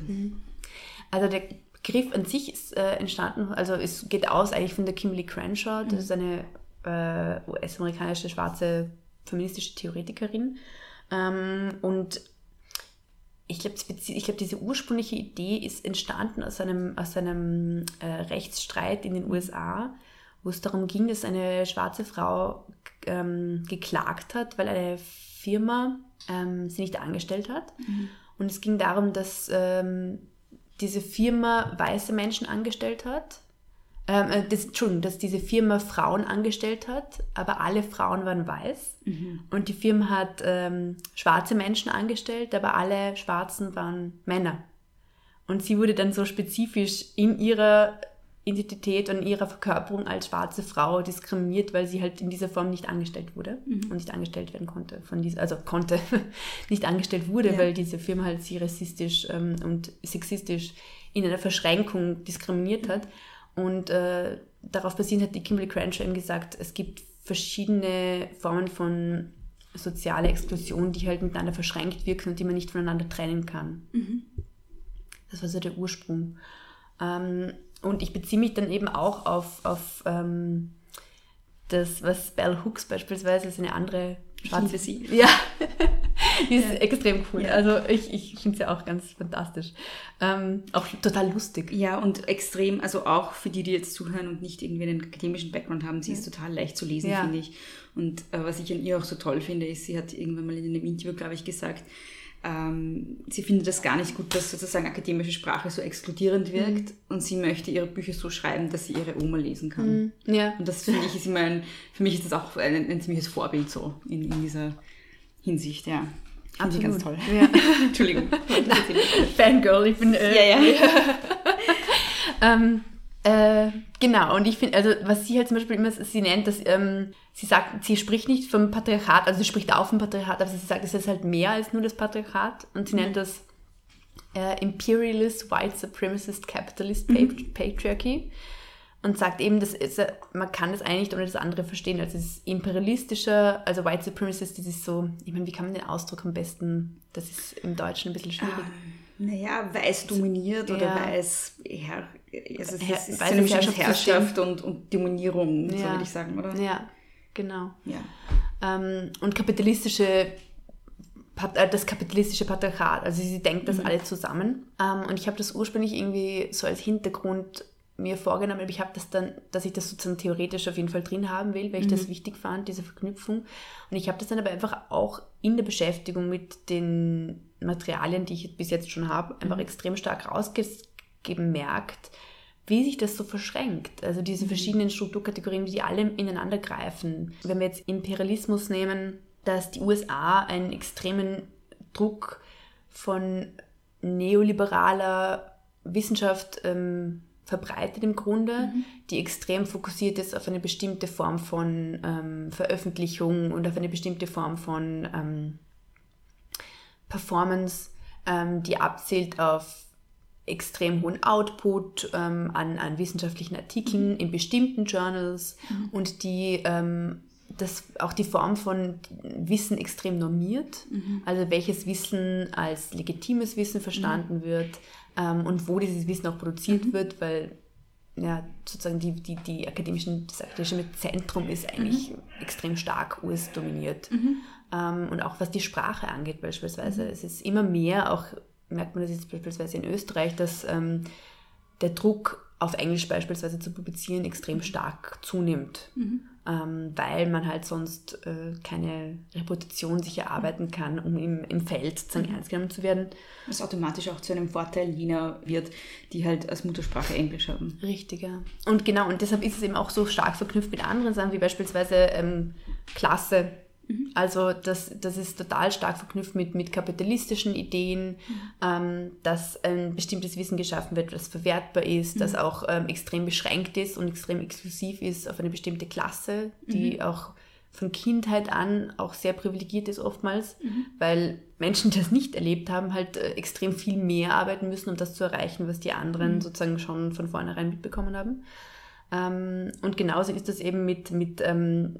[SPEAKER 2] Also der Begriff an sich ist äh, entstanden, also es geht aus eigentlich von der Kimberly Crenshaw, das ist eine äh, US-amerikanische schwarze feministische Theoretikerin. Ähm, und ich glaube, glaub, diese ursprüngliche Idee ist entstanden aus einem, aus einem äh, Rechtsstreit in den USA, wo es darum ging, dass eine schwarze Frau ähm, geklagt hat, weil eine Firma ähm, sie nicht angestellt hat. Und es ging darum, dass ähm, diese Firma weiße Menschen angestellt hat. Ähm, äh, das, Entschuldigung, dass diese Firma Frauen angestellt hat, aber alle Frauen waren weiß. Und die Firma hat ähm, schwarze Menschen angestellt, aber alle Schwarzen waren Männer. Und sie wurde dann so spezifisch in ihrer Identität und ihrer Verkörperung als schwarze Frau diskriminiert, weil sie halt in dieser Form nicht angestellt wurde und nicht angestellt werden konnte. Von dieser, also konnte, nicht angestellt wurde,
[SPEAKER 5] Ja.
[SPEAKER 2] weil diese Firma halt sie rassistisch ähm, und sexistisch in einer Verschränkung diskriminiert hat. Und äh, darauf basierend hat die Kimberly Crenshaw eben gesagt, es gibt verschiedene Formen von soziale Exklusion, die halt miteinander verschränkt wirken und die man nicht voneinander trennen kann. Das war so der Ursprung. Ähm, und ich beziehe mich dann eben auch auf, auf ähm, das, was Bell Hooks beispielsweise ist eine andere schwarze
[SPEAKER 5] sie.
[SPEAKER 2] Ja, die ist extrem cool. Also ich, ich finde sie auch ganz fantastisch. Ähm, auch total lustig.
[SPEAKER 5] Ja, und extrem, also auch für die, die jetzt zuhören und nicht irgendwie einen akademischen Background haben, sie ist total leicht zu lesen,
[SPEAKER 2] Ja.
[SPEAKER 5] finde ich. Und äh, was ich an ihr auch so toll finde, ist, sie hat irgendwann mal in einem Interview, glaube ich, gesagt, ähm, sie findet das gar nicht gut, dass sozusagen akademische Sprache so exkludierend wirkt und sie möchte ihre Bücher so schreiben, dass sie ihre Oma lesen kann.
[SPEAKER 2] Ja.
[SPEAKER 5] Und das finde ich ist immer ein, für mich ist das auch ein, ein ziemliches Vorbild so in, in dieser Hinsicht, ja. Finde ich ganz toll.
[SPEAKER 2] Ja.
[SPEAKER 5] Entschuldigung.
[SPEAKER 2] Fangirl, ich bin. Äh,
[SPEAKER 5] ja, ja.
[SPEAKER 2] Ähm, äh, genau, und ich finde, also was sie halt zum Beispiel immer, sie nennt das, ähm, sie sagt, sie spricht nicht vom Patriarchat, also sie spricht auch vom Patriarchat, aber sie sagt, es ist halt mehr als nur das Patriarchat und sie nennt das äh, Imperialist, White Supremacist, Capitalist Pat- Patriarchy und sagt eben, dass es, äh, man kann das eine nicht ohne das andere verstehen. Also es ist imperialistischer, also White Supremacist, das ist so, ich meine, wie kann man den Ausdruck am besten, das ist im Deutschen ein bisschen schwierig.
[SPEAKER 5] Naja, weiß dominiert oder
[SPEAKER 2] Ja.
[SPEAKER 5] weiß, Herr, also es
[SPEAKER 2] Herr-
[SPEAKER 5] ist, es ist
[SPEAKER 2] Herrschaftssystem.
[SPEAKER 5] Herrschaft und, und Dominierung, so
[SPEAKER 2] Ja.
[SPEAKER 5] würde ich sagen, oder?
[SPEAKER 2] Ja, genau.
[SPEAKER 5] Ja.
[SPEAKER 2] ähm, und kapitalistische äh, das kapitalistische Patriarchat. Also sie denkt das alle zusammen. Ähm, und ich habe das ursprünglich irgendwie so als Hintergrund mir vorgenommen, aber ich habe das dann, dass ich das sozusagen theoretisch auf jeden Fall drin haben will, weil ich das wichtig fand, diese Verknüpfung. Und ich habe das dann aber einfach auch in der Beschäftigung mit den Materialien, die ich bis jetzt schon habe, einfach extrem stark rausgemerkt, wie sich das so verschränkt. Also diese verschiedenen Strukturkategorien, wie die alle ineinander greifen. Wenn wir jetzt Imperialismus nehmen, dass die USA einen extremen Druck von neoliberaler Wissenschaft ähm, verbreitet im Grunde, die extrem fokussiert ist auf eine bestimmte Form von ähm, Veröffentlichung und auf eine bestimmte Form von ähm, Performance, ähm, die abzielt auf extrem hohen Output ähm, an, an wissenschaftlichen Artikeln in bestimmten Journals und die ähm, das auch die Form von Wissen extrem normiert, also welches Wissen als legitimes Wissen verstanden wird ähm, und wo dieses Wissen auch produziert wird, weil ja, sozusagen die, die, die akademischen, das akademische Zentrum ist eigentlich extrem stark US-dominiert. Ähm, und auch was die Sprache angeht beispielsweise. Es ist immer mehr, auch merkt man das jetzt beispielsweise in Österreich, dass ähm, der Druck auf Englisch beispielsweise zu publizieren extrem stark zunimmt, ähm, weil man halt sonst äh, keine Reputation sich erarbeiten kann, um im, im Feld sozusagen ernst genommen zu werden.
[SPEAKER 5] Was automatisch auch zu einem Vorteil jener wird, die halt als Muttersprache Englisch haben.
[SPEAKER 2] Richtig, ja. Und genau, und deshalb ist es eben auch so stark verknüpft mit anderen Sachen, wie beispielsweise ähm, Klasse. Also das, das ist total stark verknüpft mit, mit kapitalistischen Ideen, ähm, dass ein bestimmtes Wissen geschaffen wird, das verwertbar ist, das auch ähm, extrem beschränkt ist und extrem exklusiv ist auf eine bestimmte Klasse, die auch von Kindheit an auch sehr privilegiert ist oftmals, weil Menschen, die das nicht erlebt haben, halt äh, extrem viel mehr arbeiten müssen, um das zu erreichen, was die anderen sozusagen schon von vornherein mitbekommen haben. Ähm, und genauso ist das eben mit, mit, ähm,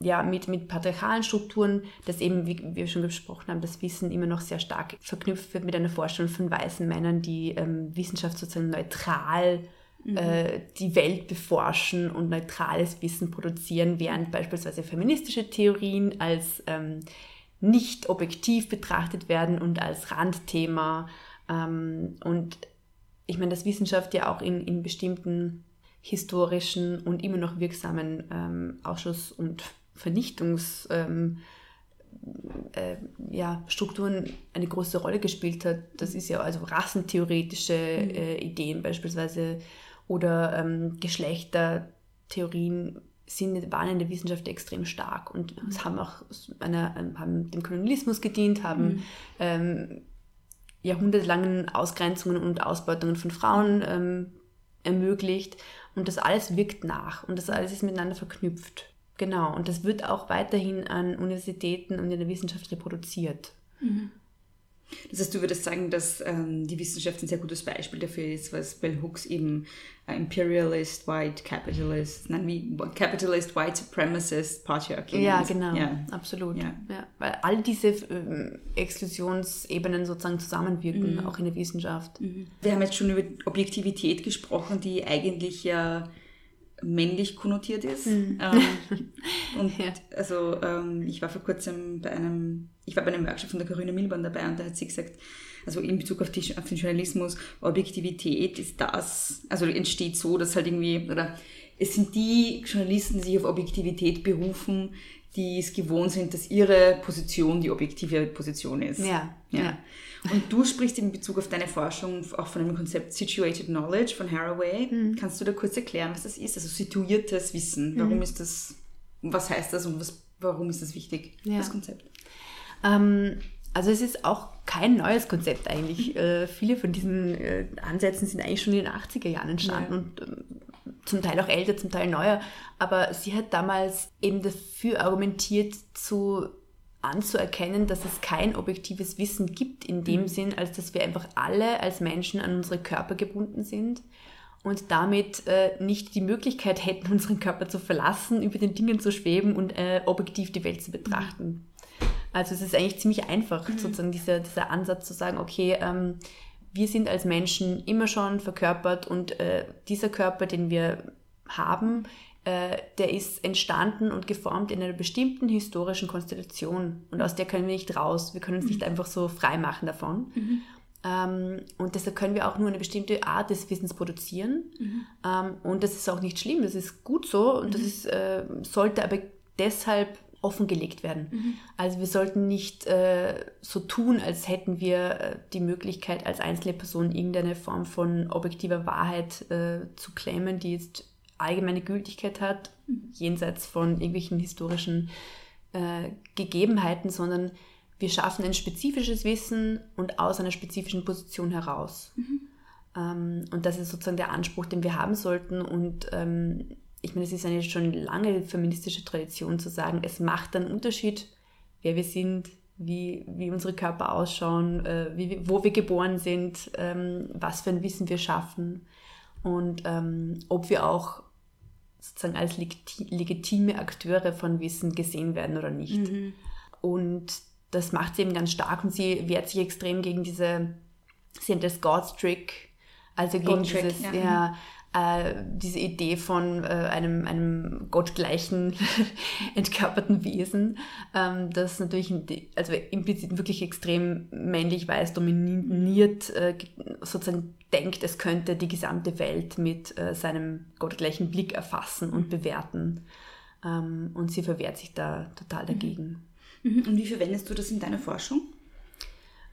[SPEAKER 2] ja, mit, mit patriarchalen Strukturen, dass eben, wie wir schon gesprochen haben, das Wissen immer noch sehr stark verknüpft wird mit einer Vorstellung von weißen Männern, die ähm, Wissenschaft sozusagen neutral äh, die Welt beforschen und neutrales Wissen produzieren, während beispielsweise feministische Theorien als ähm, nicht objektiv betrachtet werden und als Randthema. Ähm, und ich meine, dass Wissenschaft ja auch in, in bestimmten historischen und immer noch wirksamen ähm, Ausschuss- und Vernichtungs- ähm, äh, ja, eine große Rolle gespielt hat. Das ist ja also rassentheoretische äh, Ideen beispielsweise oder ähm, Geschlechtertheorien sind, waren in der Wissenschaft extrem stark und es haben auch einer, haben dem Kolonialismus gedient, haben ähm, jahrhundertelangen Ausgrenzungen und Ausbeutungen von Frauen ähm, ermöglicht. Und das alles wirkt nach und das alles ist miteinander verknüpft. Genau, und das wird auch weiterhin an Universitäten und in der Wissenschaft reproduziert.
[SPEAKER 5] Das heißt, du würdest sagen, dass ähm, die Wissenschaft ein sehr gutes Beispiel dafür ist, was Bell Hooks eben äh, Imperialist, White Capitalist, nein, wie Capitalist, White Supremacist, Patriarchy.
[SPEAKER 2] Ja,
[SPEAKER 5] nennt.
[SPEAKER 2] genau,
[SPEAKER 5] Ja.
[SPEAKER 2] absolut.
[SPEAKER 5] Ja.
[SPEAKER 2] Ja. Weil all diese ähm, Exklusionsebenen sozusagen zusammenwirken, auch in der Wissenschaft.
[SPEAKER 5] Wir haben jetzt schon über Objektivität gesprochen, die eigentlich ja männlich konnotiert ist. Ähm, und also ähm, ich war vor kurzem bei einem, ich war bei einem Workshop von der Corinna Milborn dabei und da hat sie gesagt, also in Bezug auf, die, auf den Journalismus, Objektivität ist das, also entsteht so, dass halt irgendwie, oder es sind die Journalisten, die sich auf Objektivität berufen, die es gewohnt sind, dass ihre Position die objektive Position ist.
[SPEAKER 2] Ja,
[SPEAKER 5] Ja.
[SPEAKER 2] ja.
[SPEAKER 5] Und du sprichst in Bezug auf deine Forschung auch von dem Konzept Situated Knowledge von Haraway.
[SPEAKER 2] Mhm.
[SPEAKER 5] Kannst du da kurz erklären, was das ist? Also situiertes Wissen. Warum
[SPEAKER 2] Mhm.
[SPEAKER 5] ist das, was heißt das und was, warum ist das wichtig,
[SPEAKER 2] Ja.
[SPEAKER 5] das Konzept?
[SPEAKER 2] Ähm, also es ist auch kein neues Konzept eigentlich. Äh, viele von diesen äh, Ansätzen sind eigentlich schon in den 80er Jahren entstanden und ähm, zum Teil auch älter, zum Teil neuer. Aber sie hat damals eben dafür argumentiert, zu anzuerkennen, dass es kein objektives Wissen gibt in dem Sinn, als dass wir einfach alle als Menschen an unsere Körper gebunden sind und damit äh, nicht die Möglichkeit hätten, unseren Körper zu verlassen, über den Dingen zu schweben und äh, objektiv die Welt zu betrachten. Also es ist eigentlich ziemlich einfach, sozusagen dieser, dieser Ansatz zu sagen, okay, ähm, wir sind als Menschen immer schon verkörpert und äh, dieser Körper, den wir haben, äh, der ist entstanden und geformt in einer bestimmten historischen Konstellation und aus der können wir nicht raus. Wir können uns nicht einfach so frei machen davon. Ähm, und deshalb können wir auch nur eine bestimmte Art des Wissens produzieren. Ähm, und das ist auch nicht schlimm, das ist gut so und das ist, äh, sollte aber deshalb offengelegt werden. Also wir sollten nicht äh, so tun, als hätten wir äh, die Möglichkeit, als einzelne Person irgendeine Form von objektiver Wahrheit äh, zu claimen, die jetzt allgemeine Gültigkeit hat, jenseits von irgendwelchen historischen äh, Gegebenheiten, sondern wir schaffen ein spezifisches Wissen und aus einer spezifischen Position heraus. Ähm, und das ist sozusagen der Anspruch, den wir haben sollten. Und ähm, ich meine, es ist eine schon lange feministische Tradition zu sagen, es macht einen Unterschied, wer wir sind, wie, wie unsere Körper ausschauen, äh, wie, wo wir geboren sind, ähm, was für ein Wissen wir schaffen und ähm, ob wir auch sozusagen als legiti legitime Akteure von Wissen gesehen werden oder nicht. Und das macht sie eben ganz stark und sie wehrt sich extrem gegen diese, sie nennt das God's Trick, also gegen
[SPEAKER 5] God-Trick,
[SPEAKER 2] dieses,
[SPEAKER 5] ja.
[SPEAKER 2] ja, äh, diese Idee von äh, einem, einem gottgleichen, entkörperten Wesen, ähm, das natürlich also implizit wirklich extrem männlich weiß, dominiert, äh, ge- sozusagen denkt, es könnte die gesamte Welt mit äh, seinem gottgleichen Blick erfassen und bewerten. Ähm, und sie verwehrt sich da total dagegen.
[SPEAKER 5] Mhm. Und wie verwendest du das in deiner Forschung?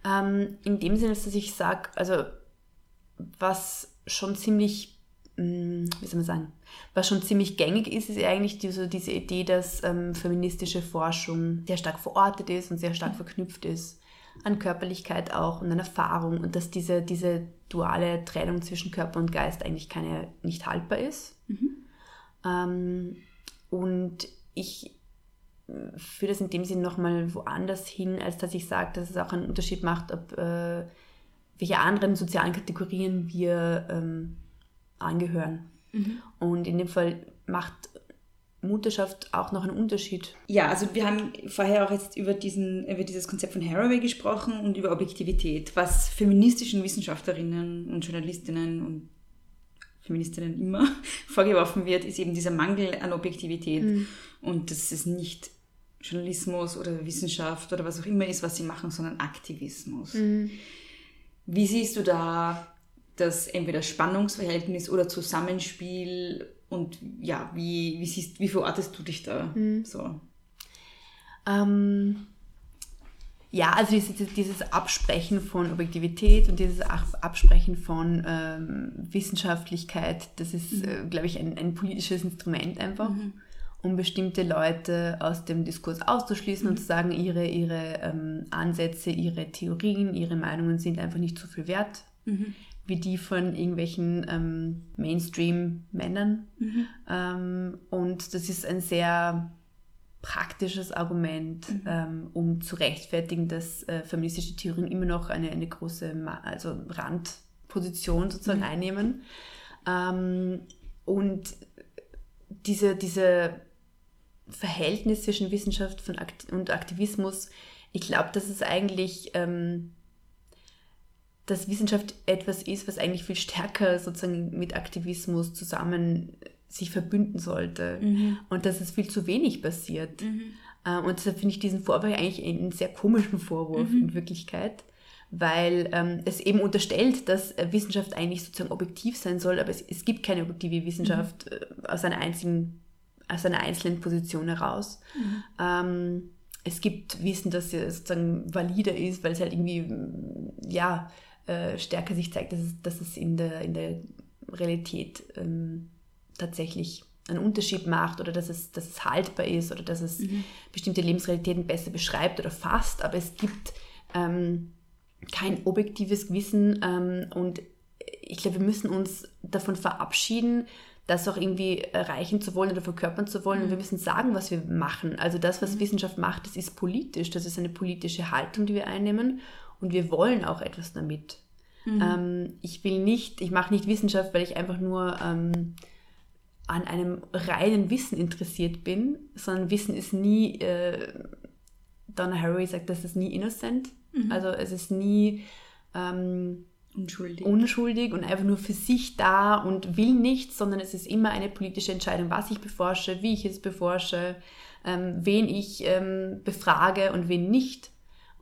[SPEAKER 2] Ähm, in dem Sinne, dass ich sage, also was schon ziemlich, wie soll man sagen, was schon ziemlich gängig ist, ist eigentlich diese, diese Idee, dass ähm, feministische Forschung sehr stark verortet ist und sehr stark verknüpft ist an Körperlichkeit auch und an Erfahrung und dass diese, diese duale Trennung zwischen Körper und Geist eigentlich keine, nicht haltbar ist. Ähm, und ich führe das in dem Sinn nochmal woanders hin, als dass ich sage, dass es auch einen Unterschied macht, ob äh, welche anderen sozialen Kategorien wir ähm, angehören. Und in dem Fall macht Mutterschaft auch noch einen Unterschied.
[SPEAKER 5] Ja, also wir haben vorher auch jetzt über, diesen, über dieses Konzept von Haraway gesprochen und über Objektivität, was feministischen Wissenschaftlerinnen und Journalistinnen und Feministinnen immer vorgeworfen wird, ist eben dieser Mangel an Objektivität und dass es nicht Journalismus oder Wissenschaft oder was auch immer ist, was sie machen, sondern Aktivismus. Wie siehst du da das entweder Spannungsverhältnis oder Zusammenspiel und ja, wie, wie, siehst, wie verortest du dich da? So?
[SPEAKER 2] Ähm, ja, also dieses, dieses Absprechen von Objektivität und dieses Ab- Absprechen von ähm, Wissenschaftlichkeit, das ist, äh, glaube ich, ein, ein politisches Instrument einfach, um bestimmte Leute aus dem Diskurs auszuschließen und zu sagen, ihre, ihre ähm, Ansätze, ihre Theorien, ihre Meinungen sind einfach nicht so viel wert wie die von irgendwelchen ähm, Mainstream-Männern. Ähm, und das ist ein sehr praktisches Argument, mhm. ähm, um zu rechtfertigen, dass äh, feministische Theorien immer noch eine, eine große also Randposition sozusagen mhm. einnehmen. Ähm, und diese, diese Verhältnis zwischen Wissenschaft und Aktivismus, ich glaube, dass es eigentlich, ähm, dass Wissenschaft etwas ist, was eigentlich viel stärker sozusagen mit Aktivismus zusammen sich verbünden sollte mhm. und dass es viel zu wenig passiert. Mhm. Äh, und deshalb finde ich diesen Vorwurf eigentlich einen sehr komischen Vorwurf mhm. in Wirklichkeit, weil ähm, es eben unterstellt, dass äh, Wissenschaft eigentlich sozusagen objektiv sein soll, aber es, es gibt keine objektive Wissenschaft mhm. äh, aus, einer einzigen, aus einer einzelnen Position heraus. Mhm. Ähm, es gibt Wissen, das sozusagen valider ist, weil es halt irgendwie ja, äh, stärker sich zeigt, dass es, dass es in, der, in der Realität ähm, tatsächlich einen Unterschied macht oder dass es, dass es haltbar ist oder dass es mhm. bestimmte Lebensrealitäten besser beschreibt oder fasst, aber es gibt ähm, kein objektives Wissen ähm, und ich glaube, wir müssen uns davon verabschieden, das auch irgendwie erreichen zu wollen oder verkörpern zu wollen. Mhm. Und wir müssen sagen, was wir machen. Also das, was mhm. Wissenschaft macht, das ist politisch, das ist eine politische Haltung, die wir einnehmen und wir wollen auch etwas damit. Mhm. Ähm, ich will nicht, ich mache nicht Wissenschaft, weil ich einfach nur ähm, an einem reinen Wissen interessiert bin, sondern Wissen ist nie, äh, Donna Haraway sagt, das ist nie innocent. Mhm. Also es ist nie ähm, unschuldig. unschuldig und einfach nur für sich da und will nichts, sondern es ist immer eine politische Entscheidung, was ich beforsche, wie ich es beforsche, ähm, wen ich ähm, befrage und wen nicht.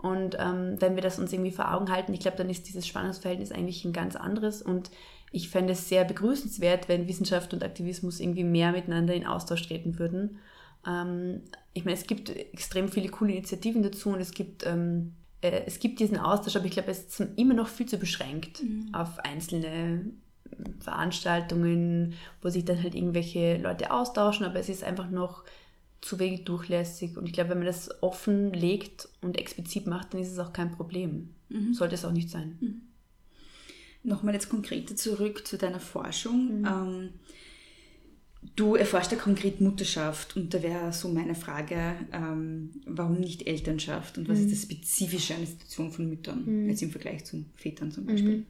[SPEAKER 2] Und ähm, wenn wir das uns irgendwie vor Augen halten, ich glaube, dann ist dieses Spannungsverhältnis eigentlich ein ganz anderes und ich fände es sehr begrüßenswert, wenn Wissenschaft und Aktivismus irgendwie mehr miteinander in Austausch treten würden. Ähm, ich meine, es gibt extrem viele coole Initiativen dazu und es gibt, ähm, äh, es gibt diesen Austausch, aber ich glaube, es ist immer noch viel zu beschränkt mhm. auf einzelne Veranstaltungen, wo sich dann halt irgendwelche Leute austauschen, aber es ist einfach noch zu wenig durchlässig. Und ich glaube, wenn man das offen legt und explizit macht, dann ist es auch kein Problem. Mhm. Sollte es auch nicht sein. Mhm.
[SPEAKER 6] Nochmal jetzt konkreter zurück zu deiner Forschung. Mhm. Ähm, du erforscht ja konkret Mutterschaft und da wäre so meine Frage, ähm, warum nicht Elternschaft und was mhm. ist das Spezifische an der Situation von Müttern, mhm. jetzt im Vergleich zu Vätern zum Beispiel?
[SPEAKER 2] Mhm.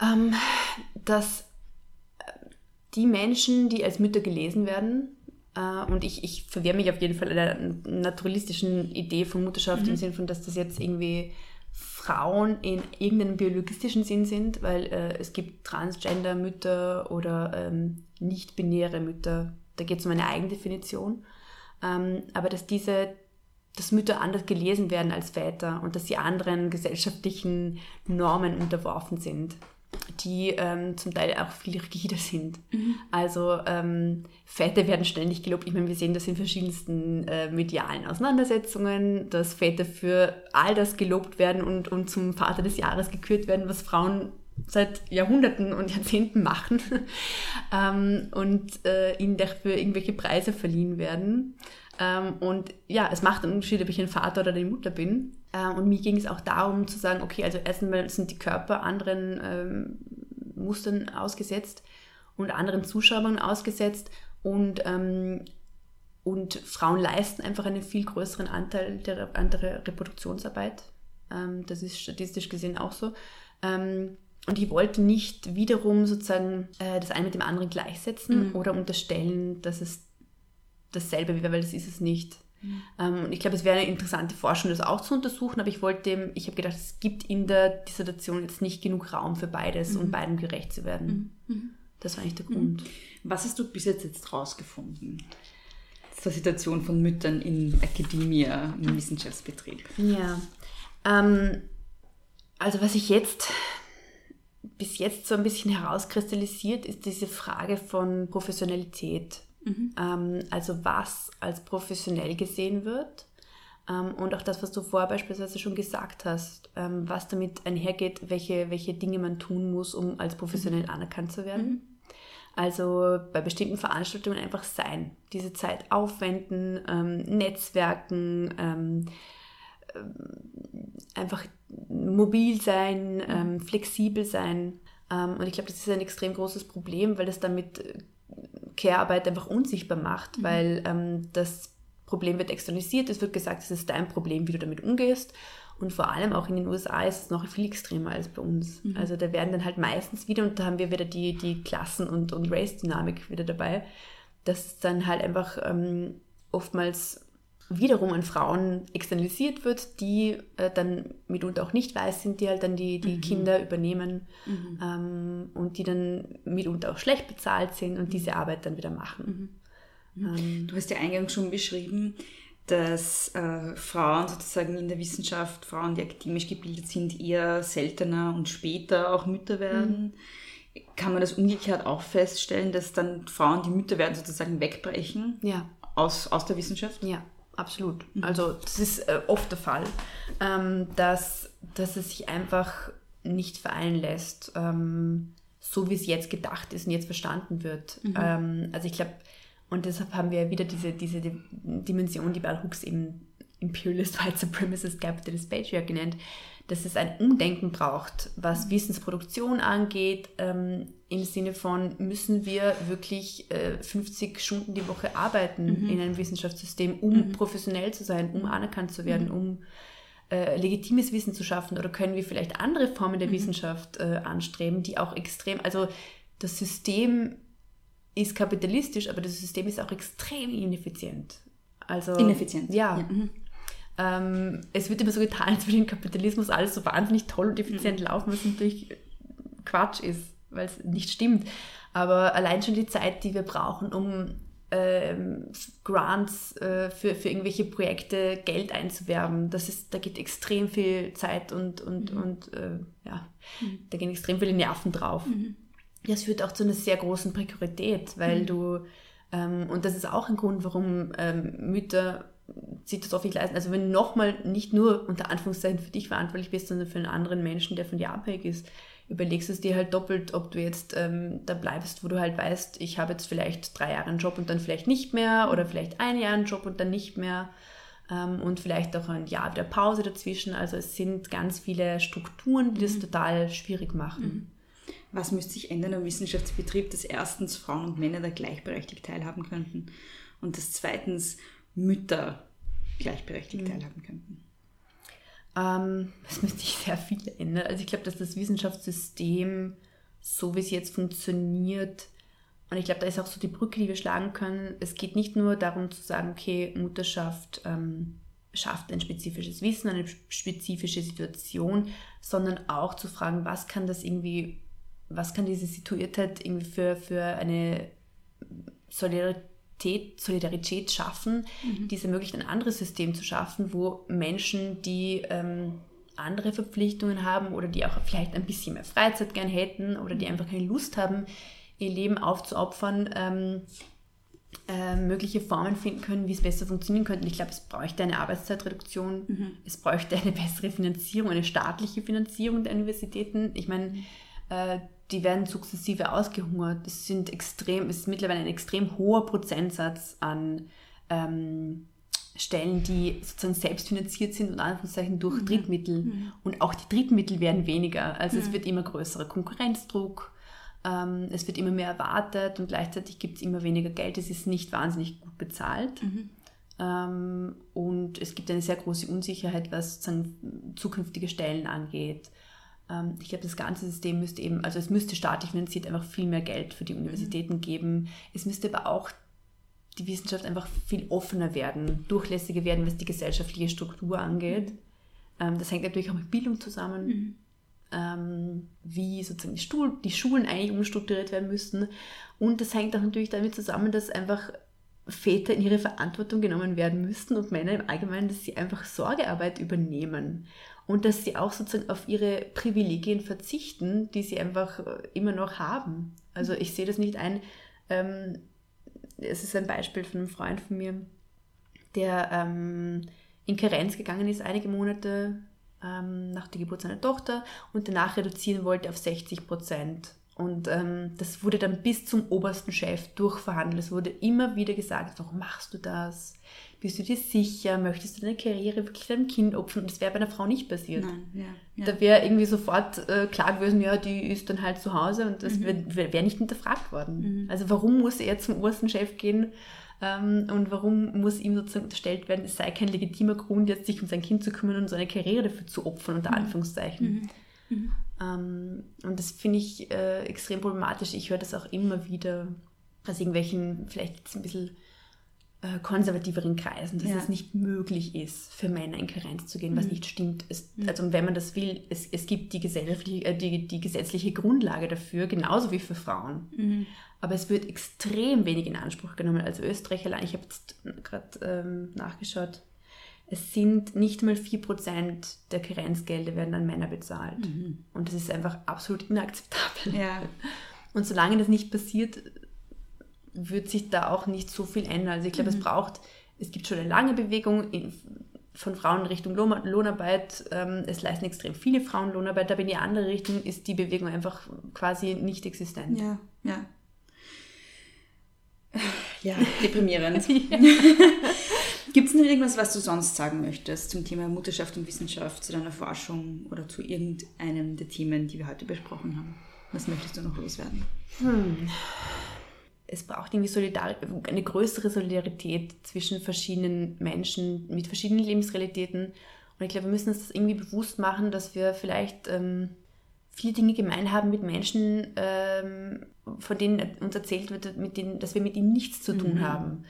[SPEAKER 2] Ähm, dass die Menschen, die als Mütter gelesen werden, äh, und ich, ich verwehre mich auf jeden Fall einer naturalistischen Idee von Mutterschaft im mhm. Sinne von, dass das jetzt irgendwie Frauen in irgendeinem biologistischen Sinn sind, weil äh, es gibt Transgender-Mütter oder ähm, nicht-binäre Mütter. Da geht es um eine Eigendefinition. Ähm, aber dass diese, dass Mütter anders gelesen werden als Väter und dass sie anderen gesellschaftlichen Normen unterworfen sind die ähm, zum Teil auch viel rigider sind. Mhm. Also ähm, Väter werden ständig gelobt. Ich meine, wir sehen das in verschiedensten äh, medialen Auseinandersetzungen, dass Väter für all das gelobt werden und, und zum Vater des Jahres gekürt werden, was Frauen seit Jahrhunderten und Jahrzehnten machen ähm, und äh, ihnen dafür irgendwelche Preise verliehen werden. Ähm, und ja, es macht einen Unterschied, ob ich ein Vater oder eine Mutter bin. Äh, und mir ging es auch darum zu sagen, okay, also erstmal sind die Körper anderen ähm, Mustern ausgesetzt und anderen Zuschauern ausgesetzt und, ähm, und Frauen leisten einfach einen viel größeren Anteil der, an der Reproduktionsarbeit. Ähm, das ist statistisch gesehen auch so. Ähm, und ich wollte nicht wiederum sozusagen äh, das eine mit dem anderen gleichsetzen mhm. oder unterstellen, dass es dasselbe wäre, weil das ist es nicht. Mhm. Ähm, und ich glaube, es wäre eine interessante Forschung, das auch zu untersuchen, aber ich wollte, ich habe gedacht, es gibt in der Dissertation jetzt nicht genug Raum für beides mhm. und beidem gerecht zu werden. Mhm. mhm. Das war eigentlich der Grund.
[SPEAKER 6] Was hast du bis jetzt jetzt rausgefunden? Zur Situation von Müttern in Akademie, im Wissenschaftsbetrieb.
[SPEAKER 2] Ja. Ähm, also was ich jetzt bis jetzt so ein bisschen herauskristallisiert, ist diese Frage von Professionalität. Mhm. Ähm, also was als professionell gesehen wird. Ähm, und auch das, was du vorher beispielsweise schon gesagt hast, ähm, was damit einhergeht, welche, welche Dinge man tun muss, um als professionell mhm. anerkannt zu werden. Mhm. Also bei bestimmten Veranstaltungen einfach sein, diese Zeit aufwenden, ähm, Netzwerken, ähm, äh, einfach mobil sein, mhm. ähm, flexibel sein. Ähm, und ich glaube, das ist ein extrem großes Problem, weil das damit Care-Arbeit einfach unsichtbar macht, weil ähm, das Problem wird externalisiert, es wird gesagt, es ist dein Problem, wie du damit umgehst. Und vor allem auch in den USA ist es noch viel extremer als bei uns.
[SPEAKER 6] Mhm.
[SPEAKER 2] Also da werden dann halt meistens wieder, und da haben wir wieder die, die Klassen- und, und Race-Dynamik wieder dabei, dass dann halt einfach ähm, oftmals wiederum an Frauen externalisiert wird, die äh, dann mitunter auch nicht weiß sind, die halt dann die, die Kinder übernehmen ähm, und die dann mitunter auch schlecht bezahlt sind und diese Arbeit dann wieder machen. Ähm,
[SPEAKER 6] Du hast ja eingangs schon beschrieben, dass äh, Frauen sozusagen in der Wissenschaft, Frauen, die akademisch gebildet sind, eher seltener und später auch Mütter werden. Kann man das umgekehrt auch feststellen, dass dann Frauen, die Mütter werden, sozusagen wegbrechen
[SPEAKER 2] ja.
[SPEAKER 6] aus, aus der Wissenschaft?
[SPEAKER 2] Ja, absolut. Also das ist äh, oft der Fall, ähm, dass, dass es sich einfach nicht vereinen lässt, ähm, so wie es jetzt gedacht ist und jetzt verstanden wird. Ähm, also ich glaube, und deshalb haben wir wieder diese, diese Di- Dimension, die Bell Hooks eben Imperialist, White Supremacist, Capitalist, Patriarch genannt, dass es ein Umdenken braucht, was Wissensproduktion angeht, ähm, im Sinne von, müssen wir wirklich äh, 50 Stunden die Woche arbeiten in einem Wissenschaftssystem, um professionell zu sein, um anerkannt zu werden, um äh, legitimes Wissen zu schaffen oder können wir vielleicht andere Formen der Wissenschaft äh, anstreben, die auch extrem, also das System ist kapitalistisch, aber das System ist auch extrem ineffizient. Also,
[SPEAKER 6] Ineffizient.
[SPEAKER 2] Ja.
[SPEAKER 6] mhm.
[SPEAKER 2] Ähm, es wird immer so getan, als würde im Kapitalismus alles so wahnsinnig toll und effizient laufen, was natürlich Quatsch ist, weil es nicht stimmt. Aber allein schon die Zeit, die wir brauchen, um ähm, Grants äh, für, für irgendwelche Projekte Geld einzuwerben, das ist, da geht extrem viel Zeit und, und, und äh, ja, da gehen extrem viele Nerven drauf. Das führt auch zu einer sehr großen Prekarität, weil du, ähm, und das ist auch ein Grund, warum ähm, Mütter sich das nicht leisten. Also wenn du nochmal nicht nur unter Anführungszeichen für dich verantwortlich bist, sondern für einen anderen Menschen, der von dir abhängig ist, überlegst du es dir halt doppelt, ob du jetzt ähm, da bleibst, wo du halt weißt, ich habe jetzt vielleicht drei Jahre einen Job und dann vielleicht nicht mehr oder vielleicht ein Jahr einen Job und dann nicht mehr ähm, und vielleicht auch ein Jahr der Pause dazwischen. Also es sind ganz viele Strukturen, die das total schwierig machen.
[SPEAKER 6] Was müsste sich ändern im Wissenschaftsbetrieb, dass erstens Frauen und Männer da gleichberechtigt teilhaben könnten und dass zweitens Mütter gleichberechtigt teilhaben könnten?
[SPEAKER 2] Ähm, es müsste sich sehr viel ändern. Also ich glaube, dass das Wissenschaftssystem, so wie es jetzt funktioniert, und ich glaube, da ist auch so die Brücke, die wir schlagen können. Es geht nicht nur darum zu sagen, okay, Mutterschaft ähm, schafft ein spezifisches Wissen, eine spezifische Situation, sondern auch zu fragen, was kann das irgendwie, was kann diese Situiertheit irgendwie für, für eine Solidarität, Solidarität schaffen, die es ermöglicht, ein anderes System zu schaffen, wo Menschen, die ähm, andere Verpflichtungen haben oder die auch vielleicht ein bisschen mehr Freizeit gern hätten oder die einfach keine Lust haben, ihr Leben aufzuopfern, ähm, äh, mögliche Formen finden können, wie es besser funktionieren könnte. Ich glaube, es bräuchte eine Arbeitszeitreduktion, es bräuchte eine bessere Finanzierung, eine staatliche Finanzierung der Universitäten. Ich meine, äh, die werden sukzessive ausgehungert. Es sind extrem, ist mittlerweile ein extrem hoher Prozentsatz an ähm, Stellen, die sozusagen selbstfinanziert sind und Anführungszeichen durch Drittmittel. Und auch die Drittmittel werden weniger. Also es wird immer größerer Konkurrenzdruck. Ähm, es wird immer mehr erwartet und gleichzeitig gibt es immer weniger Geld. Es ist nicht wahnsinnig gut bezahlt. Ähm, und es gibt eine sehr große Unsicherheit, was sozusagen zukünftige Stellen angeht. Ähm, ich glaube, das ganze System müsste eben, also es müsste staatlich finanziert einfach viel mehr Geld für die Universitäten geben. Es müsste aber auch die Wissenschaft einfach viel offener werden, durchlässiger werden, was die gesellschaftliche Struktur angeht. Ähm, das hängt natürlich auch mit Bildung zusammen ähm, wie sozusagen die, Stuhl, die Schulen eigentlich umstrukturiert werden müssten. Und das hängt auch natürlich damit zusammen, dass einfach Väter in ihre Verantwortung genommen werden müssten und Männer im Allgemeinen, dass sie einfach Sorgearbeit übernehmen und dass sie auch sozusagen auf ihre Privilegien verzichten, die sie einfach äh, immer noch haben. Also ich sehe das nicht ein. Ähm, es ist ein Beispiel von einem Freund von mir, der ähm, in Karenz gegangen ist, einige Monate ähm, nach der Geburt seiner Tochter und danach reduzieren wollte auf 60 Prozent. Und ähm, das wurde dann bis zum obersten Chef durchverhandelt. Es wurde immer wieder gesagt, warum machst du das? Bist du dir sicher? Möchtest du deine Karriere wirklich deinem Kind opfern? Und das wäre bei einer Frau nicht passiert.
[SPEAKER 6] Nein, ja, ja.
[SPEAKER 2] Da wäre irgendwie sofort äh, klar gewesen, ja, die ist dann halt zu Hause und das
[SPEAKER 6] Mhm.
[SPEAKER 2] wäre wär, nicht hinterfragt worden. Also warum muss er zum obersten Chef gehen ähm, und warum muss ihm sozusagen unterstellt werden, es sei kein legitimer Grund, jetzt sich um sein Kind zu kümmern und seine Karriere dafür zu opfern,
[SPEAKER 6] Mhm.
[SPEAKER 2] unter Anführungszeichen. Ähm, und das finde ich äh, extrem problematisch. Ich höre das auch immer wieder aus irgendwelchen, vielleicht jetzt ein bisschen äh, konservativeren Kreisen, dass
[SPEAKER 6] Ja.
[SPEAKER 2] es nicht möglich ist, für Männer in Karenz zu gehen, was nicht stimmt. Es, Also wenn man das will, es, es gibt die, gesellschaftliche, äh, die, die gesetzliche Grundlage dafür, genauso wie für Frauen. Aber es wird extrem wenig in Anspruch genommen. Also Österreich allein, ich habe jetzt gerade ähm, nachgeschaut, es sind nicht mal 4% der Karenzgelder werden an Männer bezahlt. Und das ist einfach absolut inakzeptabel.
[SPEAKER 6] Ja.
[SPEAKER 2] Und solange das nicht passiert, wird sich da auch nicht so viel ändern. Also ich glaube, es braucht, es gibt schon eine lange Bewegung in, von Frauen in Richtung Lohn, Lohnarbeit. Ähm, es leisten extrem viele Frauen Lohnarbeit, aber in die andere Richtung ist die Bewegung einfach quasi nicht existent.
[SPEAKER 6] Ja, ja. Ja, deprimierend. Gibt es noch irgendwas, was du sonst sagen möchtest zum Thema Mutterschaft und Wissenschaft, zu deiner Forschung oder zu irgendeinem der Themen, die wir heute besprochen haben? Was möchtest du noch loswerden?
[SPEAKER 2] Es braucht irgendwie Solidar eine größere Solidarität zwischen verschiedenen Menschen mit verschiedenen Lebensrealitäten. Und ich glaube, wir müssen uns das irgendwie bewusst machen, dass wir vielleicht ähm, viele Dinge gemein haben mit Menschen, ähm, von denen uns erzählt wird, mit denen, dass wir mit ihnen nichts zu tun haben.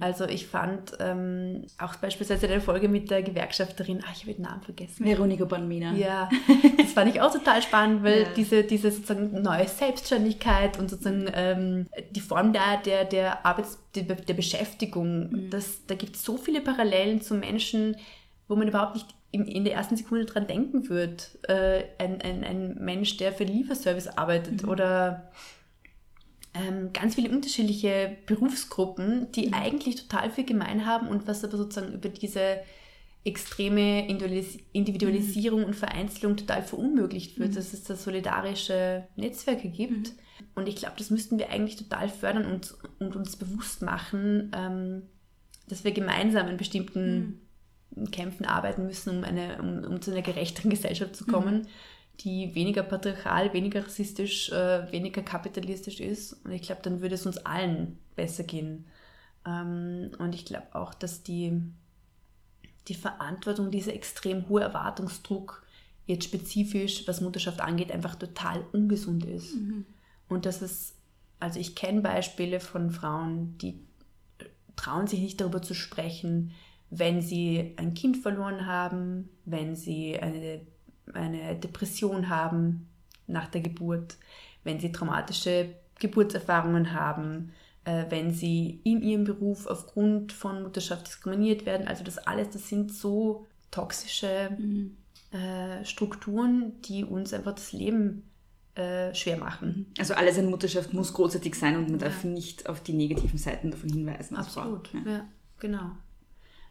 [SPEAKER 2] Also ich fand ähm, auch beispielsweise eine Folge mit der Gewerkschafterin, ah, ich habe den Namen vergessen.
[SPEAKER 6] Veronika Bonmina.
[SPEAKER 2] Ja, das fand ich auch total spannend, weil
[SPEAKER 6] Ja.
[SPEAKER 2] diese, diese sozusagen neue Selbstständigkeit und sozusagen ähm, die Form der, der, der Arbeits-, der, der Beschäftigung, das, da gibt es so viele Parallelen zu Menschen, wo man überhaupt nicht in, in der ersten Sekunde dran denken wird. Äh, ein, ein, ein Mensch, der für den Lieferservice arbeitet oder ähm, ganz viele unterschiedliche Berufsgruppen, die eigentlich total viel gemein haben und was aber sozusagen über diese extreme Individualis Individualisierung und Vereinzelung total verunmöglicht wird, dass es da solidarische Netzwerke gibt. Und ich glaube, das müssten wir eigentlich total fördern und, und uns bewusst machen, ähm, dass wir gemeinsam in bestimmten Kämpfen arbeiten müssen, um, eine, um, um zu einer gerechteren Gesellschaft zu kommen, die weniger patriarchal, weniger rassistisch, äh, weniger kapitalistisch ist. Und ich glaube, dann würde es uns allen besser gehen. Ähm, und ich glaube auch, dass die, die Verantwortung, dieser extrem hohe Erwartungsdruck jetzt spezifisch, was Mutterschaft angeht, einfach total ungesund ist. Und dass es, also ich kenne Beispiele von Frauen, die trauen sich nicht darüber zu sprechen, wenn sie ein Kind verloren haben, wenn sie eine, eine Depression haben nach der Geburt, wenn sie traumatische Geburtserfahrungen haben, äh, wenn sie in ihrem Beruf aufgrund von Mutterschaft diskriminiert werden. Also das alles, das sind so toxische äh, Strukturen, die uns einfach das Leben äh, schwer machen.
[SPEAKER 6] Also alles in Mutterschaft muss großartig sein und man darf nicht auf die negativen Seiten davon hinweisen. als Frau.
[SPEAKER 2] Absolut,
[SPEAKER 6] Ja.
[SPEAKER 2] ja, genau.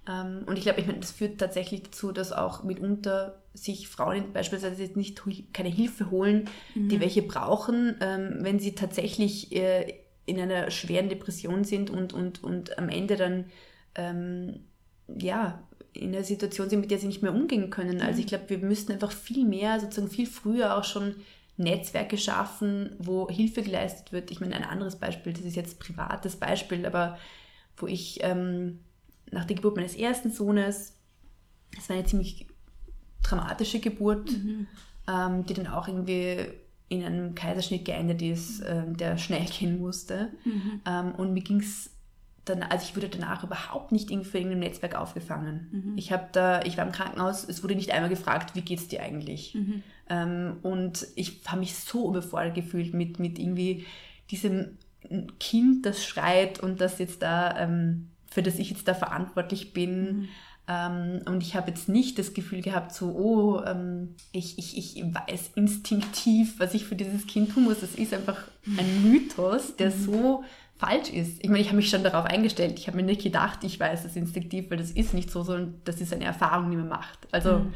[SPEAKER 2] Ähm, und ich glaube, ich meine, das führt tatsächlich dazu, dass auch mitunter sich Frauen beispielsweise jetzt nicht keine Hilfe holen, die welche brauchen, ähm, wenn sie tatsächlich äh, in einer schweren Depression sind und, und, und am Ende dann ähm, ja, in einer Situation sind, mit der sie nicht mehr umgehen können. Also ich glaube, wir müssten einfach viel mehr, sozusagen viel früher auch schon Netzwerke schaffen, wo Hilfe geleistet wird. Ich meine, ein anderes Beispiel, das ist jetzt privates Beispiel, aber wo ich ähm, nach der Geburt meines ersten Sohnes, das war eine ziemlich dramatische Geburt, ähm, die dann auch irgendwie in einem Kaiserschnitt geendet ist, ähm, der schnell gehen musste. Ähm, und mir ging es dann, also ich wurde danach überhaupt nicht irgendwie für irgendein Netzwerk aufgefangen. Ich habe da, ich war im Krankenhaus, es wurde nicht einmal gefragt, wie geht's dir eigentlich? Ähm, und ich habe mich so überfordert gefühlt mit, mit irgendwie diesem Kind, das schreit und das jetzt da, ähm, für das ich jetzt da verantwortlich bin. Ähm, und ich habe jetzt nicht das Gefühl gehabt, so, oh, ähm, ich, ich, ich weiß instinktiv, was ich für dieses Kind tun muss. Das ist einfach ein Mythos, der so falsch ist. Ich meine, ich habe mich schon darauf eingestellt. Ich habe mir nicht gedacht, ich weiß das instinktiv, weil das ist nicht so, sondern das ist eine Erfahrung, die man macht. Also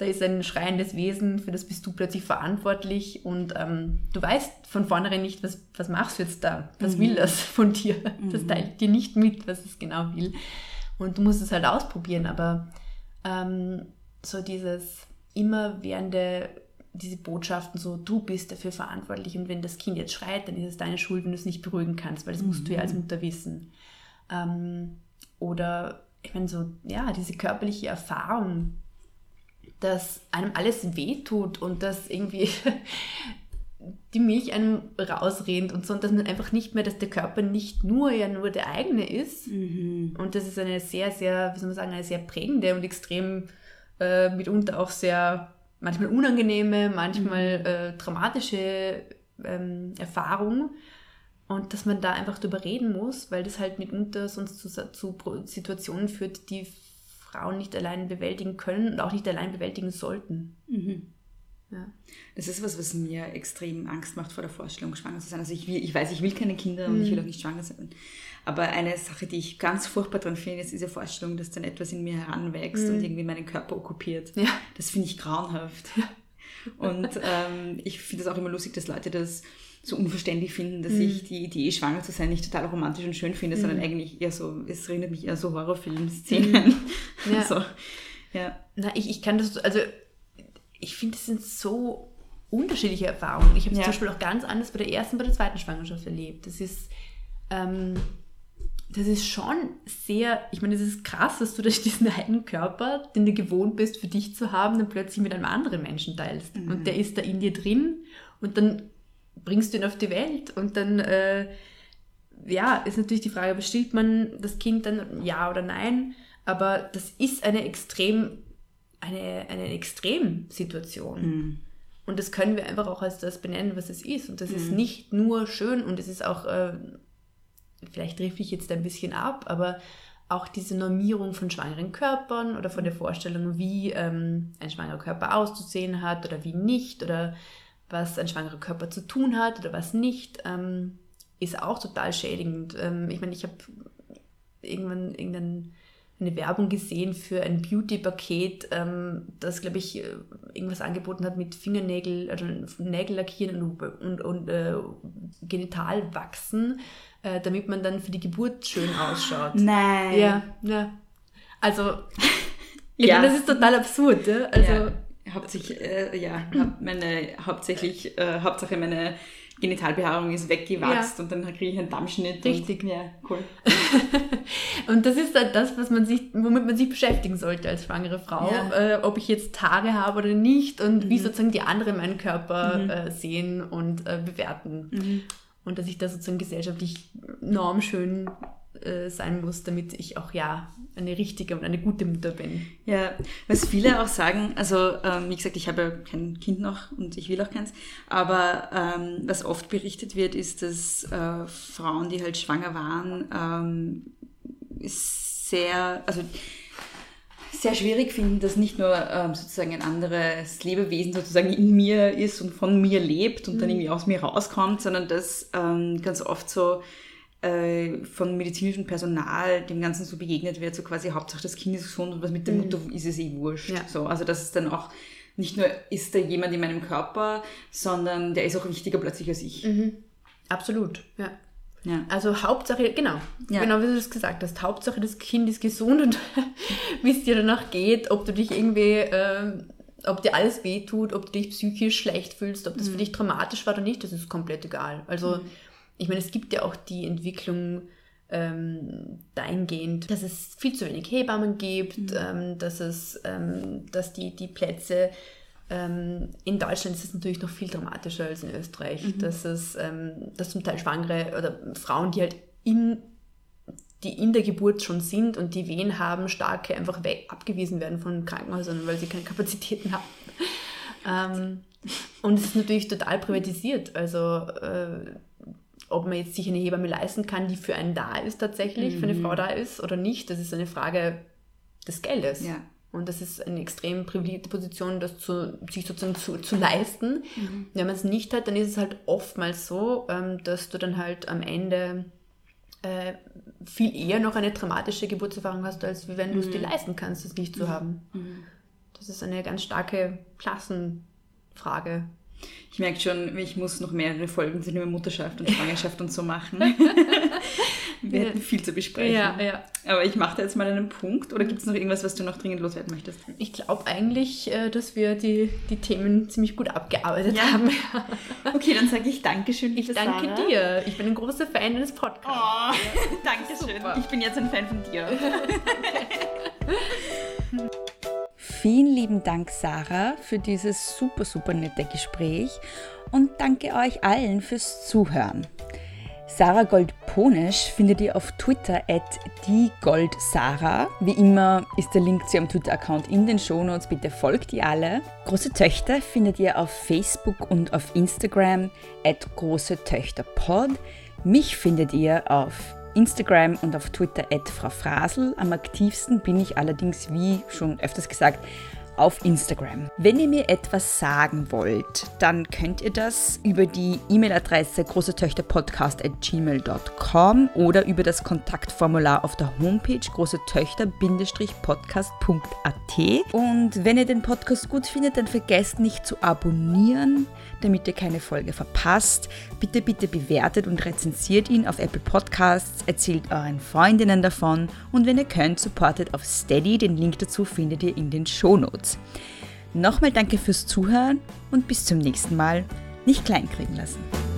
[SPEAKER 2] da ist ein schreiendes Wesen, für das bist du plötzlich verantwortlich und ähm, du weißt von vornherein nicht, was, was machst du jetzt da? Was will das von dir? Das teilt dir nicht mit, was es genau will. Und du musst es halt ausprobieren, aber ähm, so dieses immerwährende, diese Botschaften so, du bist dafür verantwortlich und wenn das Kind jetzt schreit, dann ist es deine Schuld, wenn du es nicht beruhigen kannst, weil das musst du ja als Mutter wissen. Ähm, oder ich meine so, ja, diese körperliche Erfahrung, dass einem alles wehtut und dass irgendwie die Milch einem rausrennt und so, und dass man einfach nicht mehr, dass der Körper nicht nur ja nur der eigene ist. Und das ist eine sehr, sehr, wie soll man sagen, eine sehr prägende und extrem äh, mitunter auch sehr, manchmal unangenehme, manchmal äh, dramatische ähm, Erfahrung. Und dass man da einfach drüber reden muss, weil das halt mitunter sonst zu, zu Situationen führt, die Frauen nicht allein bewältigen können und auch nicht allein bewältigen sollten. Ja.
[SPEAKER 5] Das ist was, was mir extrem Angst macht vor der Vorstellung, schwanger zu sein. Also ich, will, ich weiß, ich will keine Kinder und ich will auch nicht schwanger sein. Aber eine Sache, die ich ganz furchtbar dran finde, ist diese Vorstellung, dass dann etwas in mir heranwächst und irgendwie meinen Körper okkupiert.
[SPEAKER 2] Ja.
[SPEAKER 5] Das finde ich grauenhaft. Und ähm, ich finde es auch immer lustig, dass Leute das so unverständlich finden, dass ich die Idee, schwanger zu sein, nicht total romantisch und schön finde, sondern eigentlich eher so, es erinnert mich eher so Horrorfilm-Szenen.
[SPEAKER 2] Ja.
[SPEAKER 5] so, ja.
[SPEAKER 2] Na, ich, ich kann das, also ich finde, das sind so unterschiedliche Erfahrungen. Ich habe es
[SPEAKER 5] Ja.
[SPEAKER 2] zum Beispiel auch ganz anders bei der ersten, bei der zweiten Schwangerschaft erlebt. Das ist, ähm, das ist schon sehr, ich meine, es ist krass, dass du diesen einen Körper, den du gewohnt bist, für dich zu haben, dann plötzlich mit einem anderen Menschen teilst. Und der ist da in dir drin und dann bringst du ihn auf die Welt und dann, äh, ja, ist natürlich die Frage, bestillt man das Kind dann ja oder nein? Aber das ist eine extrem, eine, eine Extremsituation. Und das können wir einfach auch als das benennen, was es ist. Und das ist nicht nur schön und es ist auch, äh, vielleicht trifft ich jetzt ein bisschen ab, aber auch diese Normierung von schwangeren Körpern oder von der Vorstellung, wie ähm, ein schwangerer Körper auszusehen hat oder wie nicht oder was ein schwangerer Körper zu tun hat oder was nicht, ähm, ist auch total schädigend. Ähm, ich meine, ich habe irgendwann irgendein, eine Werbung gesehen für ein Beauty-Paket, ähm, das, glaube ich, äh, irgendwas angeboten hat mit Fingernägel, also Nägel lackieren und, und, und äh, Genital wachsen, äh, damit man dann für die Geburt schön ausschaut.
[SPEAKER 5] Nein.
[SPEAKER 2] Ja, ja. Also, ich
[SPEAKER 5] Ja.
[SPEAKER 2] meine, das ist total absurd. Ja? Also,
[SPEAKER 5] ja, hauptsächlich, äh, ja, hab meine, hauptsächlich, äh, Hauptsache meine Genitalbehaarung ist weggewachsen
[SPEAKER 2] Ja.
[SPEAKER 5] und dann kriege ich einen Dammschnitt.
[SPEAKER 2] Richtig.
[SPEAKER 5] Und, ja, cool.
[SPEAKER 2] Und das ist halt das, was man sich, womit man sich beschäftigen sollte als schwangere Frau.
[SPEAKER 5] Ja.
[SPEAKER 2] Äh, ob ich jetzt Haare habe oder nicht und wie sozusagen die anderen meinen Körper äh, sehen und äh, bewerten. Und dass ich da sozusagen gesellschaftlich normschön äh, sein muss, damit ich auch ja eine richtige und eine gute Mutter bin.
[SPEAKER 5] Ja, was viele auch sagen, also ähm, wie gesagt, ich habe ja kein Kind noch und ich will auch keins, aber ähm, was oft berichtet wird, ist, dass äh, Frauen, die halt schwanger waren, ähm, sehr, also sehr schwierig finden, dass nicht nur ähm, sozusagen ein anderes Lebewesen sozusagen in mir ist und von mir lebt und dann irgendwie aus mir rauskommt, sondern dass ähm, ganz oft so äh, von medizinischem Personal dem Ganzen so begegnet wird, so quasi Hauptsache das Kind ist gesund und was mit der Mutter ist es eh wurscht.
[SPEAKER 2] Ja.
[SPEAKER 5] So, also dass es dann auch nicht nur ist da jemand in meinem Körper, sondern der ist auch wichtiger plötzlich als ich.
[SPEAKER 2] Absolut, ja.
[SPEAKER 5] Ja.
[SPEAKER 2] Also Hauptsache, genau,
[SPEAKER 5] Ja.
[SPEAKER 2] genau wie du das gesagt hast, Hauptsache das Kind ist gesund und wie es dir danach geht, ob du dich irgendwie, ähm, ob dir alles wehtut, ob du dich psychisch schlecht fühlst, ob das
[SPEAKER 5] Mhm.
[SPEAKER 2] für dich dramatisch war oder nicht, das ist komplett egal. Also ich meine, es gibt ja auch die Entwicklung ähm, dahingehend, dass es viel zu wenig Hebammen gibt,
[SPEAKER 5] Mhm.
[SPEAKER 2] ähm, dass es, ähm, dass die, die Plätze ähm, in Deutschland ist es natürlich noch viel dramatischer als in Österreich,
[SPEAKER 5] Mhm.
[SPEAKER 2] dass es, ähm, dass zum Teil Schwangere oder Frauen, die halt in, die in der Geburt schon sind und die Wehen haben, starke einfach abgewiesen werden von Krankenhäusern, weil sie keine Kapazitäten haben. Ähm, und es ist natürlich total privatisiert. Also äh, ob man jetzt sich eine Hebamme leisten kann, die für einen da ist tatsächlich, für eine Frau da ist oder nicht, das ist eine Frage des Geldes.
[SPEAKER 5] Ja.
[SPEAKER 2] Und das ist eine extrem privilegierte Position, das zu, sich sozusagen zu, zu leisten. Wenn man es nicht hat, dann ist es halt oftmals so, ähm, dass du dann halt am Ende äh, viel eher noch eine dramatische Geburtserfahrung hast, als wenn du es dir leisten kannst, es nicht zu haben. das ist eine ganz starke Klassenfrage.
[SPEAKER 6] Ich merke schon, ich muss noch mehrere Folgen zu Thema Mutterschaft und Schwangerschaft und so machen. Wir hätten viel zu besprechen.
[SPEAKER 2] Ja, ja.
[SPEAKER 6] Aber ich mache da jetzt mal einen Punkt. Oder gibt es noch irgendwas, was du noch dringend loswerden möchtest?
[SPEAKER 2] Ich glaube eigentlich, äh, dass wir die, die Themen ziemlich gut abgearbeitet
[SPEAKER 6] Ja.
[SPEAKER 2] haben.
[SPEAKER 6] Okay, dann sage ich Dankeschön,
[SPEAKER 2] Ich danke
[SPEAKER 6] Sarah.
[SPEAKER 2] dir. Ich bin ein großer Fan deines Podcasts.
[SPEAKER 6] Oh, Dankeschön.
[SPEAKER 2] Super.
[SPEAKER 6] Ich bin jetzt ein Fan von dir.
[SPEAKER 5] Vielen lieben Dank, Sarah, für dieses super, super nette Gespräch und danke euch allen fürs Zuhören. Sarah Gold-Ponisch findet ihr auf Twitter at diegoldsarah. Wie immer ist der Link zu ihrem Twitter-Account in den Shownotes, bitte folgt ihr alle. Große Töchter findet ihr auf Facebook und auf Instagram at große Töchter Pod. Mich findet ihr auf Instagram und auf Twitter at Frau Frasel. Am aktivsten bin ich allerdings, wie schon öfters gesagt, auf Instagram. Wenn ihr mir etwas sagen wollt, dann könnt ihr das über die E-Mail-Adresse großetöchterpodcast.gmail.com oder über das Kontaktformular auf der Homepage großetöchter-podcast.at. Und wenn ihr den Podcast gut findet, dann vergesst nicht zu abonnieren, damit ihr keine Folge verpasst. Bitte, bitte bewertet und rezensiert ihn auf Apple Podcasts, erzählt euren Freundinnen davon und wenn ihr könnt, supportet auf Steady. Den Link dazu findet ihr in den Shownotes. Nochmal danke fürs Zuhören und bis zum nächsten Mal. Nicht kleinkriegen lassen.